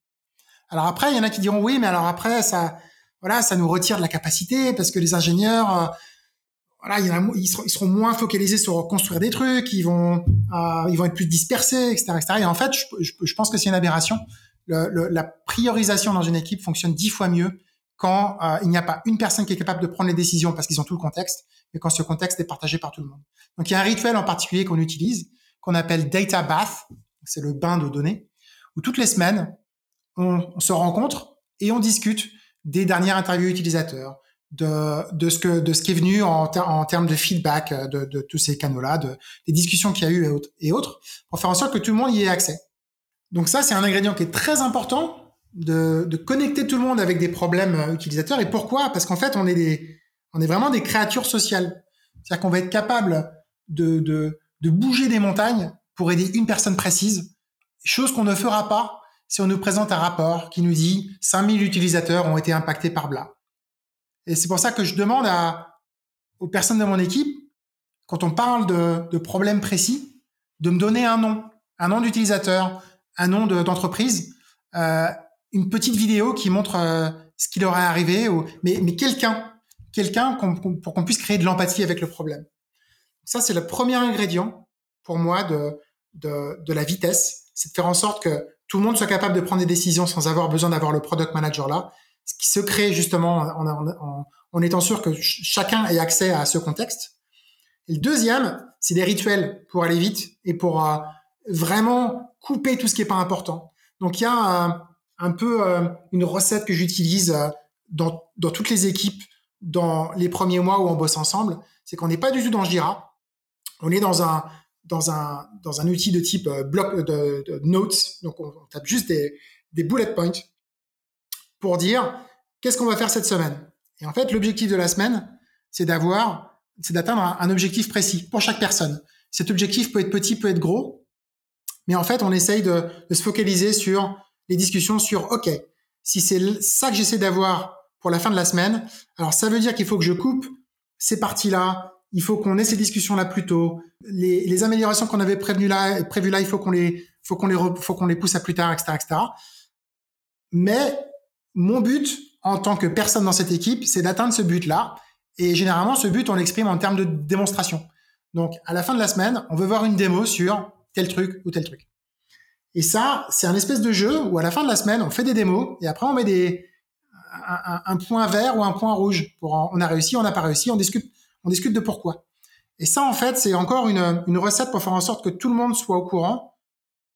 Alors après, il y en a qui diront oui, mais alors après, ça, voilà, ça nous retire de la capacité parce que les ingénieurs, euh, voilà, ils, seront, moins focalisés sur construire des trucs, ils vont, euh, ils vont être plus dispersés, etc., etc. Et en fait, je, pense que c'est une aberration. La priorisation dans une équipe fonctionne dix fois mieux quand euh, il n'y a pas une personne qui est capable de prendre les décisions parce qu'ils ont tout le contexte, mais quand ce contexte est partagé par tout le monde. Donc il y a un rituel en particulier qu'on utilise, qu'on appelle data bath, c'est le bain de données, où toutes les semaines, on, se rencontre et on discute des dernières interviews utilisateurs, de, de ce que de ce qui est venu en, en termes de feedback euh, de, de tous ces canaux-là, de, des discussions qu'il y a eu et autres, et autres, pour faire en sorte que tout le monde y ait accès. Donc ça, c'est un ingrédient qui est très important de, de, connecter tout le monde avec des problèmes euh, utilisateurs. Et pourquoi? Parce qu'en fait, on est des, on est vraiment des créatures sociales. C'est-à-dire qu'on va être capable de, de, de bouger des montagnes pour aider une personne précise, chose qu'on ne fera pas si on nous présente un rapport qui nous dit 5000 utilisateurs ont été impactés par Bla. Et c'est pour ça que je demande aux personnes de mon équipe, quand on parle de, problèmes précis, de me donner un nom, un nom d'utilisateur, un nom d'entreprise, euh, une petite vidéo qui montre euh, ce qui leur est arrivé, ou, mais, quelqu'un, quelqu'un pour qu'on puisse créer de l'empathie avec le problème. Ça, c'est le premier ingrédient pour moi de, de la vitesse, c'est de faire en sorte que tout le monde soit capable de prendre des décisions sans avoir besoin d'avoir le product manager là, ce qui se crée justement en, étant sûr que chacun ait accès à ce contexte. Et le deuxième, c'est des rituels pour aller vite et pour euh, vraiment couper tout ce qui est pas important. Donc il y a euh, un peu euh, une recette que j'utilise dans, dans toutes les équipes dans les premiers mois où on bosse ensemble, c'est qu'on n'est pas du tout dans Jira. On est dans un dans un dans un outil de type euh, bloc de, de, notes. Donc on, tape juste des des bullet points pour dire qu'est-ce qu'on va faire cette semaine. Et en fait, l'objectif de la semaine, c'est d'avoir c'est d'atteindre un, objectif précis pour chaque personne. Cet objectif peut être petit, peut être gros, mais en fait, on essaye de se focaliser sur les discussions sur, OK, si c'est ça que j'essaie d'avoir pour la fin de la semaine, alors ça veut dire qu'il faut que je coupe ces parties-là, il faut qu'on ait ces discussions-là plus tôt, les, améliorations qu'on avait prévues là, prévues là, il faut qu'on les, faut qu'on les, faut qu'on les pousse à plus tard, etc., etc. Mais mon but, en tant que personne dans cette équipe, c'est d'atteindre ce but-là. Et généralement, ce but, on l'exprime en termes de démonstration. Donc, à la fin de la semaine, on veut voir une démo sur tel truc ou tel truc. Et ça, c'est un espèce de jeu où à la fin de la semaine, on fait des démos et après on met des un, point vert ou un point rouge pour on a réussi, on n'a pas réussi, on discute, on discute de pourquoi. Et ça, en fait, c'est encore une, recette pour faire en sorte que tout le monde soit au courant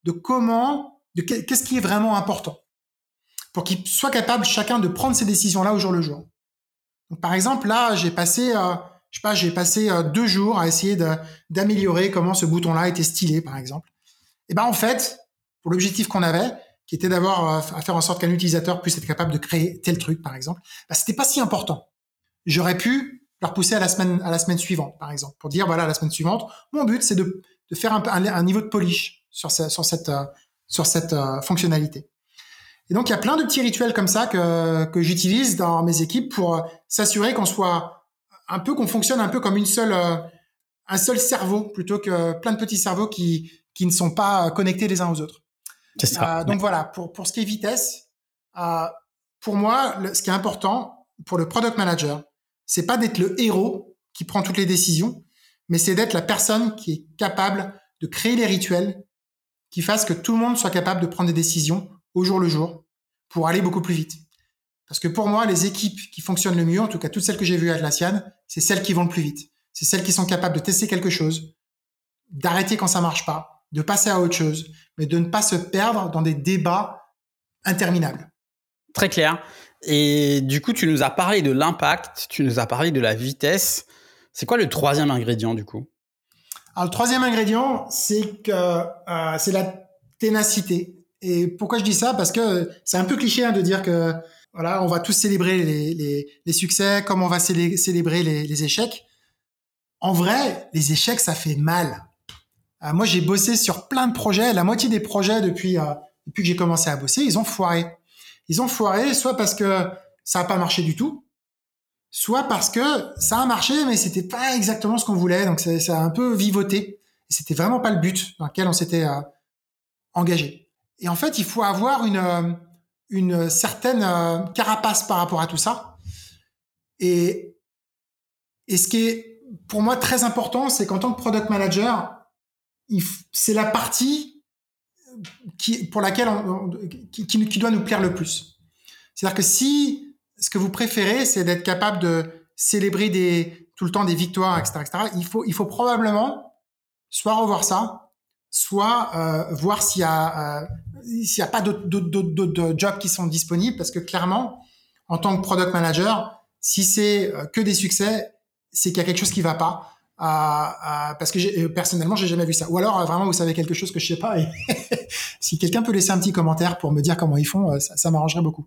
de comment, de qu'est-ce qui est vraiment important, pour qu'ils soient capables chacun de prendre ces décisions-là au jour le jour. Donc, par exemple, là, j'ai passé, euh, je sais pas, j'ai passé euh, deux jours à essayer d'améliorer comment ce bouton-là était stylé, par exemple. Et ben en fait, pour l'objectif qu'on avait, qui était d'avoir euh, à faire en sorte qu'un utilisateur puisse être capable de créer tel truc, par exemple, bah, c'était pas si important. J'aurais pu leur pousser à la semaine à la semaine suivante, par exemple, pour dire voilà la semaine suivante, mon but c'est de, de faire un, un, niveau de polish sur, sur cette euh, sur cette euh, fonctionnalité. Et donc il y a plein de petits rituels comme ça que que j'utilise dans mes équipes pour s'assurer qu'on soit un peu qu'on fonctionne un peu comme une seule un seul cerveau plutôt que plein de petits cerveaux qui qui ne sont pas connectés les uns aux autres. Euh, donc voilà, pour, pour ce qui est vitesse, euh, pour moi, ce qui est important pour le product manager, c'est pas d'être le héros qui prend toutes les décisions, mais c'est d'être la personne qui est capable de créer les rituels qui fassent que tout le monde soit capable de prendre des décisions au jour le jour pour aller beaucoup plus vite. Parce que pour moi, les équipes qui fonctionnent le mieux, en tout cas toutes celles que j'ai vues à Atlassian, c'est celles qui vont le plus vite. C'est celles qui sont capables de tester quelque chose, d'arrêter quand ça marche pas, de passer à autre chose, mais de ne pas se perdre dans des débats interminables. Très clair. Et du coup, tu nous as parlé de l'impact, tu nous as parlé de la vitesse. C'est quoi le troisième ingrédient du coup? Alors le troisième ingrédient, c'est que euh, c'est la ténacité. Et pourquoi je dis ça? Parce que c'est un peu cliché hein, de dire que voilà, on va tous célébrer les, succès, comme on va célébrer les, échecs. En vrai, les échecs, ça fait mal. Euh, moi, j'ai bossé sur plein de projets. La moitié des projets depuis euh, depuis que j'ai commencé à bosser, ils ont foiré. Ils ont foiré, soit parce que ça n'a pas marché du tout, soit parce que ça a marché, mais c'était pas exactement ce qu'on voulait. Donc ça, a un peu vivoté. C'était vraiment pas le but dans lequel on s'était euh, engagé. Et en fait, il faut avoir une une certaine carapace par rapport à tout ça. Et et ce qui est pour moi très important, c'est qu'en tant que product manager, c'est la partie qui, pour laquelle qui, doit nous plaire le plus. C'est-à-dire que si ce que vous préférez, c'est d'être capable de célébrer tout le temps des victoires, etc., etc., il faut, il faut probablement soit revoir ça, soit euh, voir s'il y a, euh, s'il y a pas d'autres jobs qui sont disponibles, parce que clairement, en tant que product manager, si c'est euh, que des succès, c'est qu'il y a quelque chose qui va pas parce que j'ai, personnellement, j'ai jamais vu ça. Ou alors, euh, vraiment, vous savez quelque chose que je sais pas. Et si quelqu'un peut laisser un petit commentaire pour me dire comment ils font, euh, ça, ça m'arrangerait beaucoup.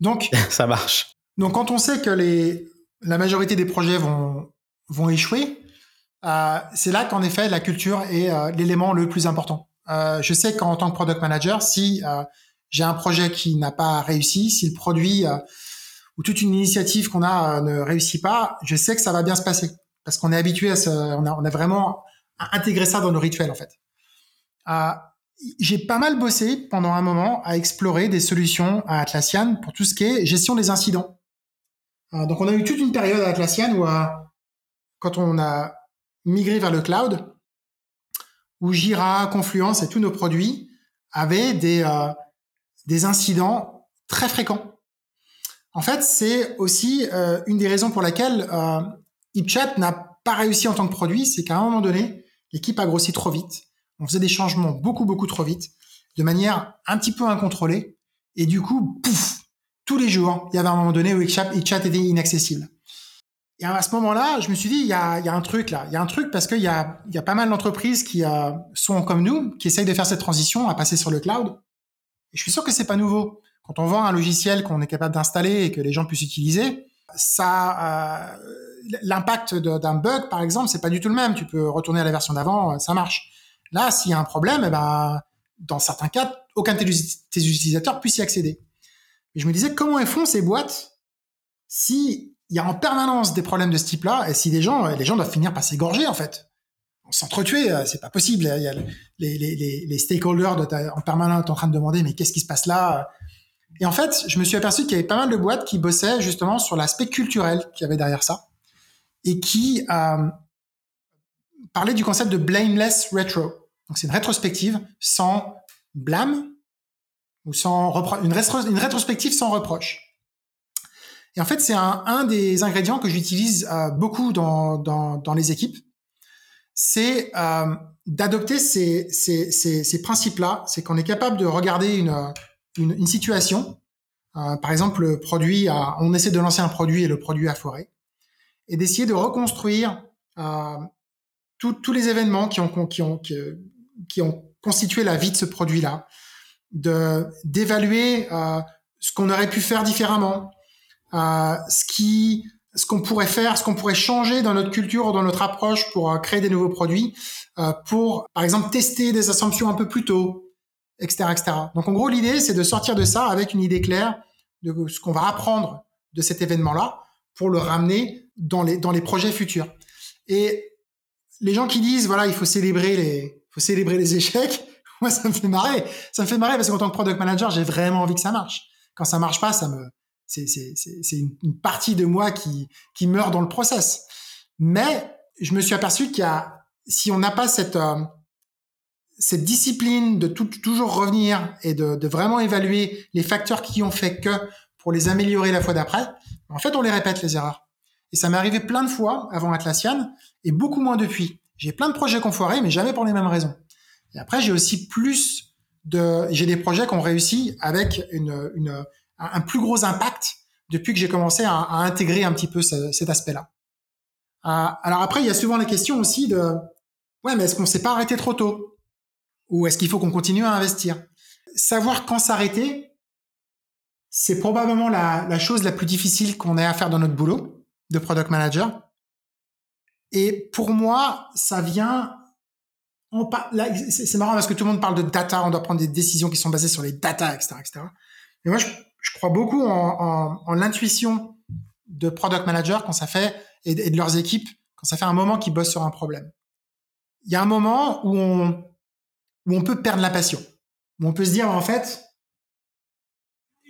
Donc, ça marche. Donc, quand on sait que les, la majorité des projets vont, vont échouer, euh, c'est là qu'en effet, la culture est euh, l'élément le plus important. Euh, je sais qu'en tant que product manager, si j'ai un projet qui n'a pas réussi, si le produit ou toute une initiative qu'on a ne réussit pas, je sais que ça va bien se passer parce qu'on est habitué à ça, on a, vraiment intégré ça dans nos rituels en fait. J'ai pas mal bossé pendant un moment à explorer des solutions à Atlassian pour tout ce qui est gestion des incidents. Euh, donc on a eu toute une période à Atlassian où euh, quand on a migré vers le cloud, où Jira, Confluence et tous nos produits avaient des, euh, incidents très fréquents. En fait, c'est aussi une des raisons pour laquelle HipChat n'a pas réussi en tant que produit, c'est qu'à un moment donné, l'équipe a grossi trop vite. On faisait des changements beaucoup, beaucoup trop vite, de manière un petit peu incontrôlée. Et du coup, pouf, tous les jours, il y avait un moment donné où HipChat était inaccessible. Et à ce moment-là, je me suis dit, il y a, un truc là. Il y a un truc parce qu'il y y a pas mal d'entreprises qui euh, sont comme nous, qui essayent de faire cette transition à passer sur le cloud. Et je suis sûr que c'est pas nouveau. Quand on vend un logiciel qu'on est capable d'installer et que les gens puissent utiliser, ça, euh, l'impact d'un bug, par exemple, c'est pas du tout le même. Tu peux retourner à la version d'avant, euh, ça marche. Là, s'il y a un problème, eh ben, dans certains cas, aucun de tes utilisateurs puisse y accéder. Et je me disais, comment elles font ces boîtes si il y a en permanence des problèmes de ce type-là et si les gens, les gens doivent finir par s'égorger, en fait? S'entretuer, euh, c'est pas possible. Les, stakeholders en permanence en train de demander, mais qu'est-ce qui se passe là? Et en fait, je me suis aperçu qu'il y avait pas mal de boîtes qui bossaient justement sur l'aspect culturel qu'il y avait derrière ça et qui euh, parlaient du concept de blameless retro. Donc c'est une rétrospective sans blâme ou sans une, une, rétrospective sans reproche. Et en fait, c'est un, des ingrédients que j'utilise euh, beaucoup dans, dans, les équipes. C'est euh, d'adopter ces, ces, ces principes-là. C'est qu'on est capable de regarder une, une, une situation. Euh, par exemple, le produit, a, on essaie de lancer un produit et le produit a foiré. Et d'essayer de reconstruire euh, tous les événements qui ont, qui, ont, qui, ont constitué la vie de ce produit-là. De d'évaluer euh, ce qu'on aurait pu faire différemment, euh, ce qui ce qu'on pourrait faire, ce qu'on pourrait changer dans notre culture ou dans notre approche pour euh, créer des nouveaux produits, euh, pour par exemple tester des assumptions un peu plus tôt, etc., etc. Donc en gros l'idée c'est de sortir de ça avec une idée claire de ce qu'on va apprendre de cet événement-là pour le ramener dans les dans les projets futurs. Et les gens qui disent voilà il faut célébrer les faut célébrer les échecs, moi ça me fait marrer, ça me fait marrer parce qu'en tant que product manager j'ai vraiment envie que ça marche. Quand ça marche pas ça me c'est une, une, partie de moi qui, qui meurt dans le process. Mais je me suis aperçu qu'il y a, si on n'a pas cette, euh, cette discipline de tout, toujours revenir et de, de, vraiment évaluer les facteurs qui ont fait que pour les améliorer la fois d'après, en fait, on les répète, les erreurs. Et ça m'est arrivé plein de fois avant Atlassian et beaucoup moins depuis. J'ai plein de projets qu'on foiré, mais jamais pour les mêmes raisons. Et après, j'ai aussi plus de, j'ai des projets qui ont réussi avec une, une, un plus gros impact depuis que j'ai commencé à, intégrer un petit peu ce, cet aspect-là. Euh, alors après, il y a souvent la question aussi de ouais, mais est-ce qu'on s'est pas arrêté trop tôt? Ou est-ce qu'il faut qu'on continue à investir? Savoir quand s'arrêter, c'est probablement la, chose la plus difficile qu'on ait à faire dans notre boulot de product manager. Et pour moi, ça vient c'est marrant parce que tout le monde parle de data, on doit prendre des décisions qui sont basées sur les data, etc., etc. Mais moi, je, crois beaucoup en, l'intuition de product managers quand ça fait et, de leurs équipes quand ça fait un moment qu'ils bossent sur un problème. Il y a un moment où on où on peut perdre la passion, on peut se dire en fait,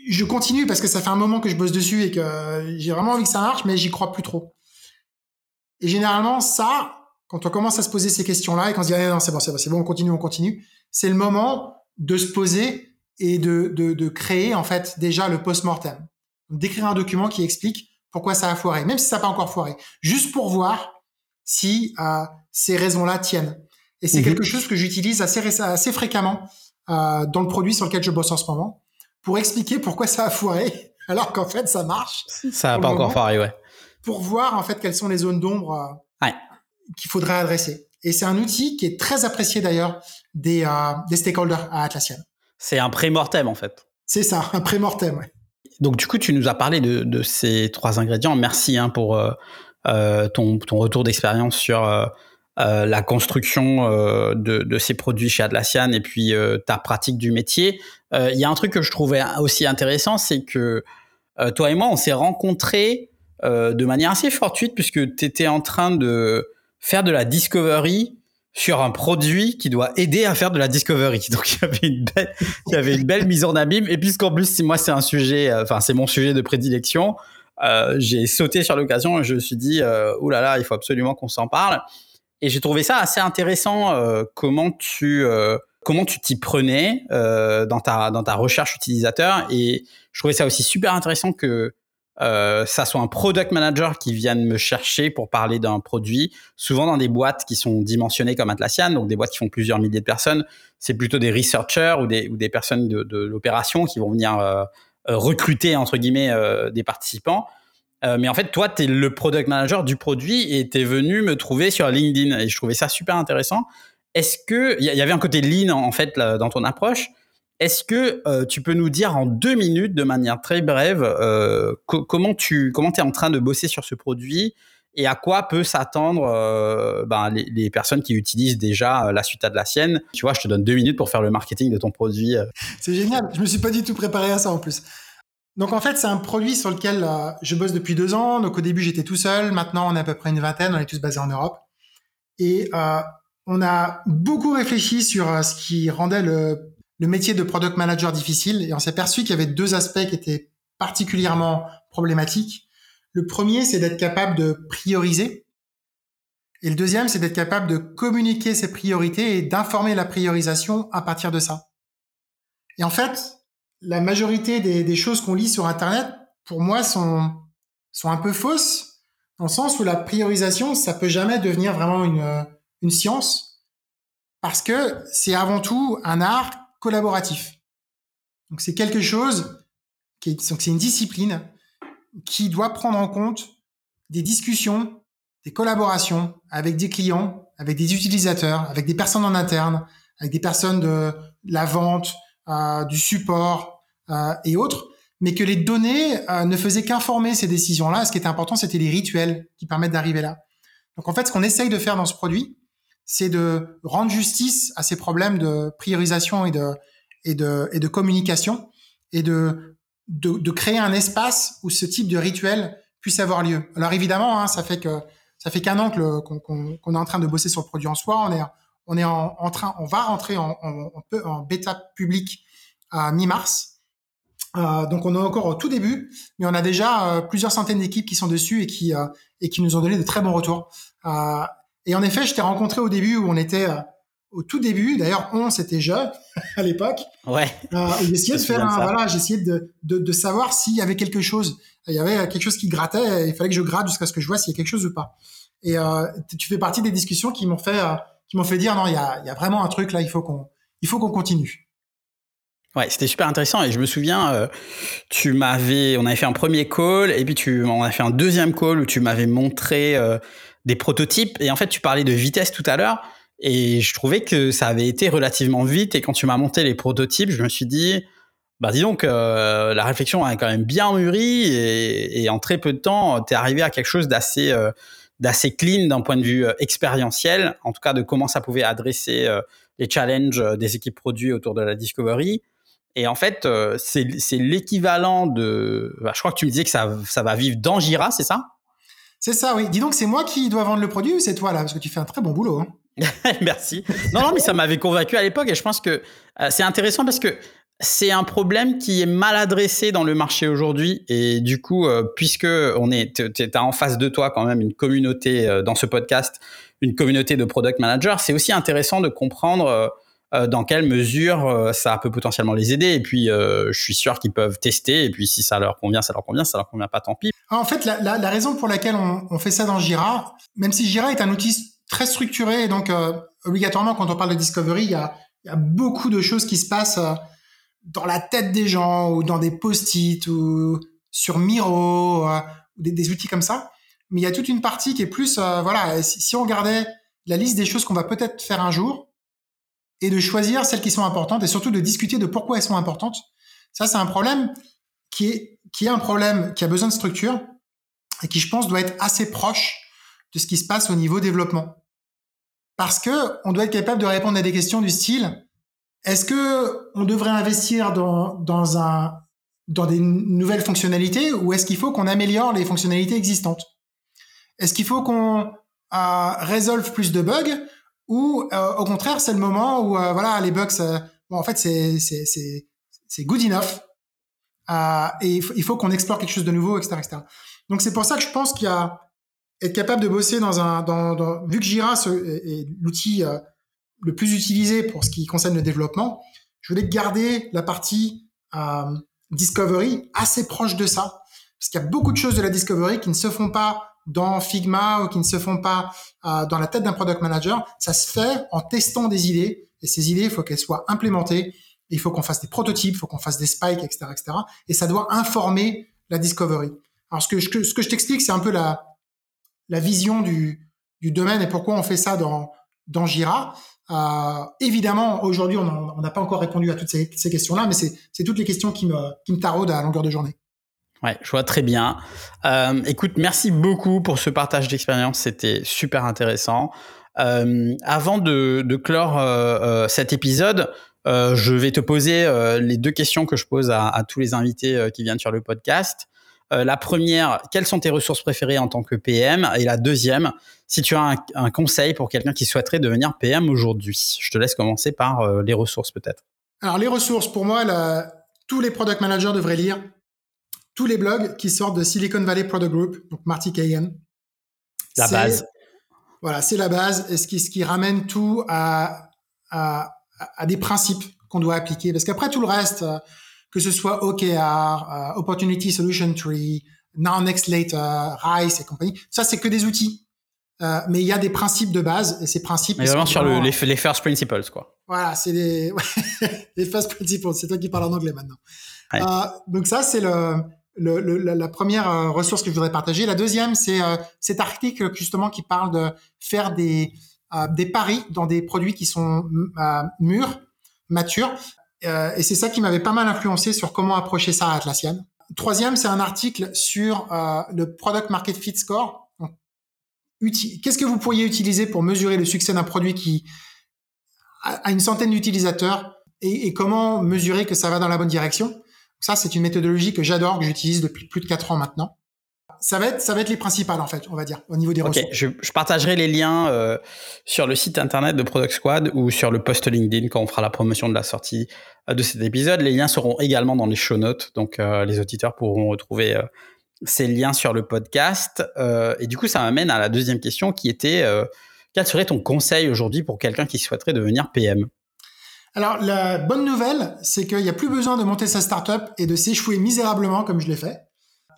je continue parce que ça fait un moment que je bosse dessus et que j'ai vraiment envie que ça marche, mais j'y crois plus trop. Et généralement, ça, quand on commence à se poser ces questions-là et qu'on se dit ah, non c'est bon c'est bon on continue on continue, c'est le moment de se poser et de créer en fait déjà le post-mortem. D'écrire un document qui explique pourquoi ça a foiré, même si ça n'a pas encore foiré, juste pour voir si euh, ces raisons-là tiennent. Et c'est mhm. quelque chose que j'utilise assez, assez fréquemment euh, dans le produit sur lequel je bosse en ce moment, pour expliquer pourquoi ça a foiré, alors qu'en fait ça marche. Ça n'a pas encore foiré, ouais. Pour voir en fait quelles sont les zones d'ombre euh, ouais. qu'il faudrait adresser. Et c'est un outil qui est très apprécié d'ailleurs des, euh, des stakeholders à Atlassian. C'est un pré-mortem en fait. C'est ça, un pré-mortem. Ouais. Donc du coup, tu nous as parlé de, de ces trois ingrédients. Merci hein, pour euh, ton, ton, retour d'expérience sur euh, euh la construction euh, de, ces produits chez Atlassian et puis ta pratique du métier. Il y a un truc que je trouvais aussi intéressant, c'est que toi et moi, on s'est rencontrés de manière assez fortuite puisque tu étais en train de faire de la discovery sur un produit qui doit aider à faire de la discovery. Donc il y avait une belle, mise en abîme. Et puisqu'en plus moi c'est un sujet, euh, enfin c'est mon sujet de prédilection, euh, j'ai sauté sur l'occasion et je me suis dit euh, là, il faut absolument qu'on s'en parle. Et j'ai trouvé ça assez intéressant euh, comment tu euh, comment tu t'y prenais dans ta dans ta recherche utilisateur. Et je trouvais ça aussi super intéressant que euh, ça soit un product manager qui vienne me chercher pour parler d'un produit, souvent dans des boîtes qui sont dimensionnées comme Atlassian, donc des boîtes qui font plusieurs milliers de personnes, c'est plutôt des researchers ou des, ou des personnes de, de l'opération qui vont venir euh, euh recruter, entre guillemets, euh, des participants. Euh, mais en fait, toi, tu es le product manager du produit et tu es venu me trouver sur LinkedIn et je trouvais ça super intéressant. Est-ce que il y, avait un côté lean en fait dans ton approche est-ce que euh, tu peux nous dire en deux minutes, de manière très brève, euh, comment tu comment es en train de bosser sur ce produit et à quoi peut s'attendre ben, les, les, personnes qui utilisent déjà la suite à de la sienne? Tu vois, je te donne deux minutes pour faire le marketing de ton produit. C'est génial. Je me suis pas du tout préparé à ça en plus. Donc en fait, c'est un produit sur lequel je bosse depuis deux ans. Donc au début, j'étais tout seul. Maintenant, on est à peu près une vingtaine. On est tous basés en Europe. Et on a beaucoup réfléchi sur ce qui rendait le le métier de product manager difficile et on s'est aperçu qu'il y avait deux aspects qui étaient particulièrement problématiques. Le premier, c'est d'être capable de prioriser. Et le deuxième, c'est d'être capable de communiquer ses priorités et d'informer la priorisation à partir de ça. Et en fait, la majorité des, choses qu'on lit sur Internet, pour moi, sont, sont un peu fausses, dans le sens où la priorisation, ça peut jamais devenir vraiment une, une science, parce que c'est avant tout un art collaboratif. Donc c'est quelque chose qui est, c'est une discipline qui doit prendre en compte des discussions, des collaborations avec des clients, avec des utilisateurs, avec des personnes en interne, avec des personnes de la vente, euh, du support euh, et autres, mais que les données euh, ne faisaient qu'informer ces décisions-là. Ce qui était important, c'était les rituels qui permettent d'arriver là. Donc en fait, ce qu'on essaye de faire dans ce produit, c'est de rendre justice à ces problèmes de priorisation et de et de et de communication et de de, créer un espace où ce type de rituel puisse avoir lieu. Alors évidemment, hein, ça fait ça fait qu'un an qu'on est en train de bosser sur le produit en soi. On est on est en train, on va rentrer en, en, en bêta public à mi-mars. Euh, donc on est encore au tout début, mais on a déjà euh, plusieurs centaines d'équipes qui sont dessus et qui euh, et qui nous ont donné de très bons retours. Euh, et en effet, je t'ai rencontré au début où on était euh, au tout début. D'ailleurs, on c'était je à l'époque. Ouais. j'essayais de faire un, voilà, j'essayais de, de, de savoir s'il y avait quelque chose. Il y avait quelque chose qui grattait. Et il fallait que je gratte jusqu'à ce que je vois s'il y a quelque chose ou pas. Et tu fais partie des discussions qui m'ont fait qui m'ont fait dire non, il y a, il y a vraiment un truc là, il faut qu'on, il faut qu'on continue. Ouais, c'était super intéressant et je me souviens, euh, tu m'avais, on avait fait un premier call et puis tu, on a fait un deuxième call où tu m'avais montré euh, des prototypes et en fait tu parlais de vitesse tout à l'heure et je trouvais que ça avait été relativement vite et quand tu m'as monté les prototypes, je me suis dit, bah dis donc, euh, la réflexion a quand même bien mûri et, et en très peu de temps, tu es arrivé à quelque chose d'assez d'assez clean d'un point de vue euh, expérientiel, en tout cas de comment ça pouvait adresser euh, les challenges euh, des équipes produits autour de la discovery. Et en fait, c'est l'équivalent de. Bah, je crois que tu me disais que ça, ça va vivre dans Jira, c'est ça? C'est ça, oui. Dis donc, c'est moi qui dois vendre le produit ou c'est toi là? Parce que tu fais un très bon boulot. Hein. Merci. Non, non, mais ça m'avait convaincu à l'époque et je pense que c'est intéressant parce que c'est un problème qui est mal adressé dans le marché aujourd'hui et du coup, euh, puisque on est, t'as en face de toi quand même une communauté euh, dans ce podcast, une communauté de product managers, c'est aussi intéressant de comprendre euh, dans quelle mesure ça peut potentiellement les aider? Et puis, je suis sûr qu'ils peuvent tester. Et puis, si ça leur convient, ça leur convient. Ça leur convient pas, tant pis. En fait, la, raison pour laquelle on, fait ça dans Jira, même si Jira est un outil très structuré, et donc obligatoirement, quand on parle de discovery, il y a, beaucoup de choses qui se passent dans la tête des gens ou dans des post-it ou sur Miro euh, ou des, outils comme ça. Mais il y a toute une partie qui est plus, euh, voilà, si, on regardait la liste des choses qu'on va peut-être faire un jour et de choisir celles qui sont importantes et surtout de discuter de pourquoi elles sont importantes. Ça, c'est un problème qui est, qui est un problème qui a besoin de structure et qui, je pense, doit être assez proche de ce qui se passe au niveau développement. Parce que on doit être capable de répondre à des questions du style, est-ce que on devrait investir dans, dans un dans des nouvelles fonctionnalités ou est-ce qu'il faut qu'on améliore les fonctionnalités existantes? Est-ce qu'il faut qu'on euh, résolve plus de bugs ou euh, au contraire c'est le moment où euh, voilà les bugs bon, en fait c'est c'est good enough. Et il faut, qu'on explore quelque chose de nouveau etc etc donc c'est pour ça que je pense qu'il y a être capable de bosser dans un vu que Jira est l'outil le plus utilisé pour ce qui concerne le développement, je voulais garder la partie euh, discovery assez proche de ça, parce qu'il y a beaucoup de choses de la discovery qui ne se font pas dans Figma ou qui ne se font pas euh, dans la tête d'un product manager. Ça se fait en testant des idées, et ces idées, il faut qu'elles soient implémentées. Il faut qu'on fasse des prototypes, il faut qu'on fasse des spikes, etc., etc. Et ça doit informer la discovery. Alors ce que je, ce que je t'explique, c'est un peu la, la vision du, du domaine et pourquoi on fait ça dans, dans Jira. Euh, évidemment, aujourd'hui, on n'a pas encore répondu à toutes ces, questions-là, mais c'est toutes les questions qui me, qui me taraudent à longueur de journée. Ouais, je vois très bien. Euh, écoute, merci beaucoup pour ce partage d'expérience. C'était super intéressant. Euh, avant de, clore euh, cet épisode, je vais te poser les deux questions que je pose à, tous les invités qui viennent sur le podcast. La première, quelles sont tes ressources préférées en tant que PM Et la deuxième, si tu as un, conseil pour quelqu'un qui souhaiterait devenir PM aujourd'hui. Je te laisse commencer par les ressources peut-être. Alors les ressources, pour moi, tous les product managers devraient lire tous les blogs qui sortent de Silicon Valley Product Group, donc Marty Kagan. La base. Voilà, c'est la base, et ce qui, ce qui ramène tout à, à, à des principes qu'on doit appliquer. Parce qu'après tout le reste, euh, que ce soit OKR, euh, Opportunity Solution Tree, Now Next Later, RICE et compagnie, ça c'est que des outils. Euh, mais il y a des principes de base et ces principes. Mais vraiment sur le, les, les, first principles, quoi. Voilà, c'est les, les first principles. C'est toi qui parles en anglais maintenant. Euh, donc ça, c'est le, le, le, la première euh, ressource que je voudrais partager. La deuxième, c'est euh, cet article justement qui parle de faire des, des paris dans des produits qui sont mûrs, matures. et c'est ça qui m'avait pas mal influencé sur comment approcher ça à Atlassian. Troisième, c'est un article sur le Product Market Fit Score qu'est-ce que vous pourriez utiliser pour mesurer le succès d'un produit qui a une centaine d'utilisateurs et, comment mesurer que ça va dans la bonne direction? Ça, c'est une méthodologie que j'adore, que j'utilise depuis plus de quatre ans maintenant. Ça va être, ça va être les principales en fait, on va dire, au niveau des ressources. Je, je, partagerai les liens euh, sur le site internet de Product Squad ou sur le post LinkedIn quand on fera la promotion de la sortie euh, de cet épisode. Les liens seront également dans les show notes, donc euh, les auditeurs pourront retrouver ces liens sur le podcast. Euh, et du coup, ça m'amène à la deuxième question qui était euh, quel serait ton conseil aujourd'hui pour quelqu'un qui souhaiterait devenir PM Alors, la bonne nouvelle, c'est qu'il n'y a plus besoin de monter sa startup et de s'échouer misérablement comme je l'ai fait.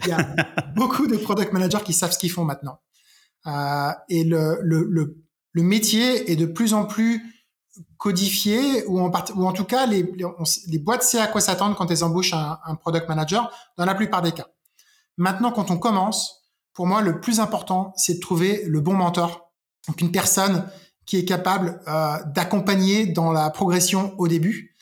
Il y a beaucoup de product managers qui savent ce qu'ils font maintenant. Euh, et le, le, le, le, métier est de plus en plus codifié ou en, ou en tout cas les, les, les boîtes savent à quoi s'attendre quand elles embauchent un, un product manager dans la plupart des cas. Maintenant, quand on commence, pour moi, le plus important, c'est de trouver le bon mentor. Donc, une personne qui est capable euh, d'accompagner dans la progression au début.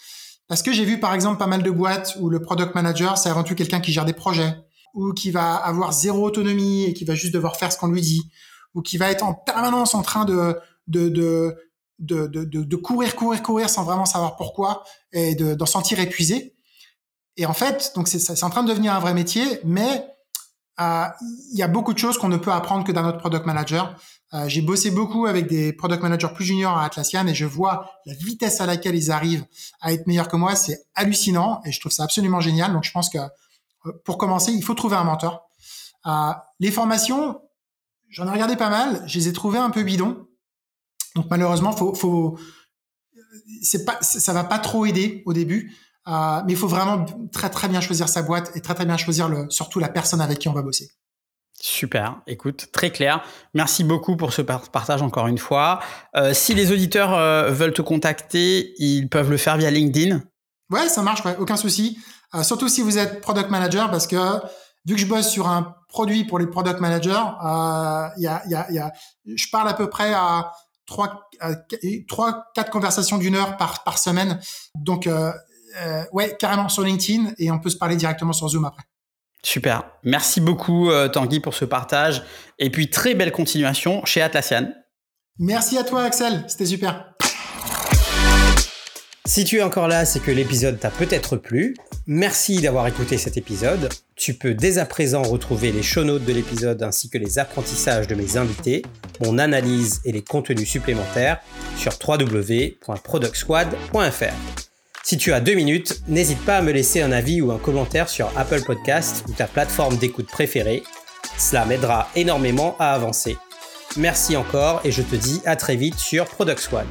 Parce que j'ai vu, par exemple, pas mal de boîtes où le product manager, c'est avant tout quelqu'un qui gère des projets, ou qui va avoir zéro autonomie et qui va juste devoir faire ce qu'on lui dit, ou qui va être en permanence en train de, de, de de, de, courir, courir, courir sans vraiment savoir pourquoi et d'en sentir épuisé. Et en fait, donc c'est en train de devenir un vrai métier, mais il y a beaucoup de choses qu'on ne peut apprendre que d'un autre product manager. Euh, j'ai bossé beaucoup avec des product managers plus juniors à Atlassian et je vois la vitesse à laquelle ils arrivent à être meilleurs que moi. C'est hallucinant et je trouve ça absolument génial. Donc je pense que euh, pour commencer, il faut trouver un mentor. les formations, j'en ai regardé pas mal. Je les ai trouvées un peu bidons. Donc malheureusement, faut, faut, ça va pas trop aider au début. Euh, mais il faut vraiment très très bien choisir sa boîte et très très bien choisir le, surtout la personne avec qui on va bosser. Super, écoute, très clair. Merci beaucoup pour ce partage encore une fois. Euh, si les auditeurs euh, veulent te contacter, ils peuvent le faire via LinkedIn. Ouais, ça marche, ouais, aucun souci. Euh, surtout si vous êtes product manager, parce que vu que je bosse sur un produit pour les product managers, il y a, y a, y a, je parle à peu près à trois, trois, quatre conversations d'une heure par par semaine. Donc euh, ouais, carrément sur LinkedIn et on peut se parler directement sur Zoom après. Super. Merci beaucoup, euh, Tanguy, pour ce partage. Et puis, très belle continuation chez Atlassian. Merci à toi, Axel. C'était super. Si tu es encore là, c'est que l'épisode t'a peut-être plu. Merci d'avoir écouté cet épisode. Tu peux dès à présent retrouver les show notes de l'épisode ainsi que les apprentissages de mes invités, mon analyse et les contenus supplémentaires sur www.productsquad.fr. Si tu as deux minutes, n'hésite pas à me laisser un avis ou un commentaire sur Apple Podcast ou ta plateforme d'écoute préférée. Cela m'aidera énormément à avancer. Merci encore et je te dis à très vite sur Product Squad.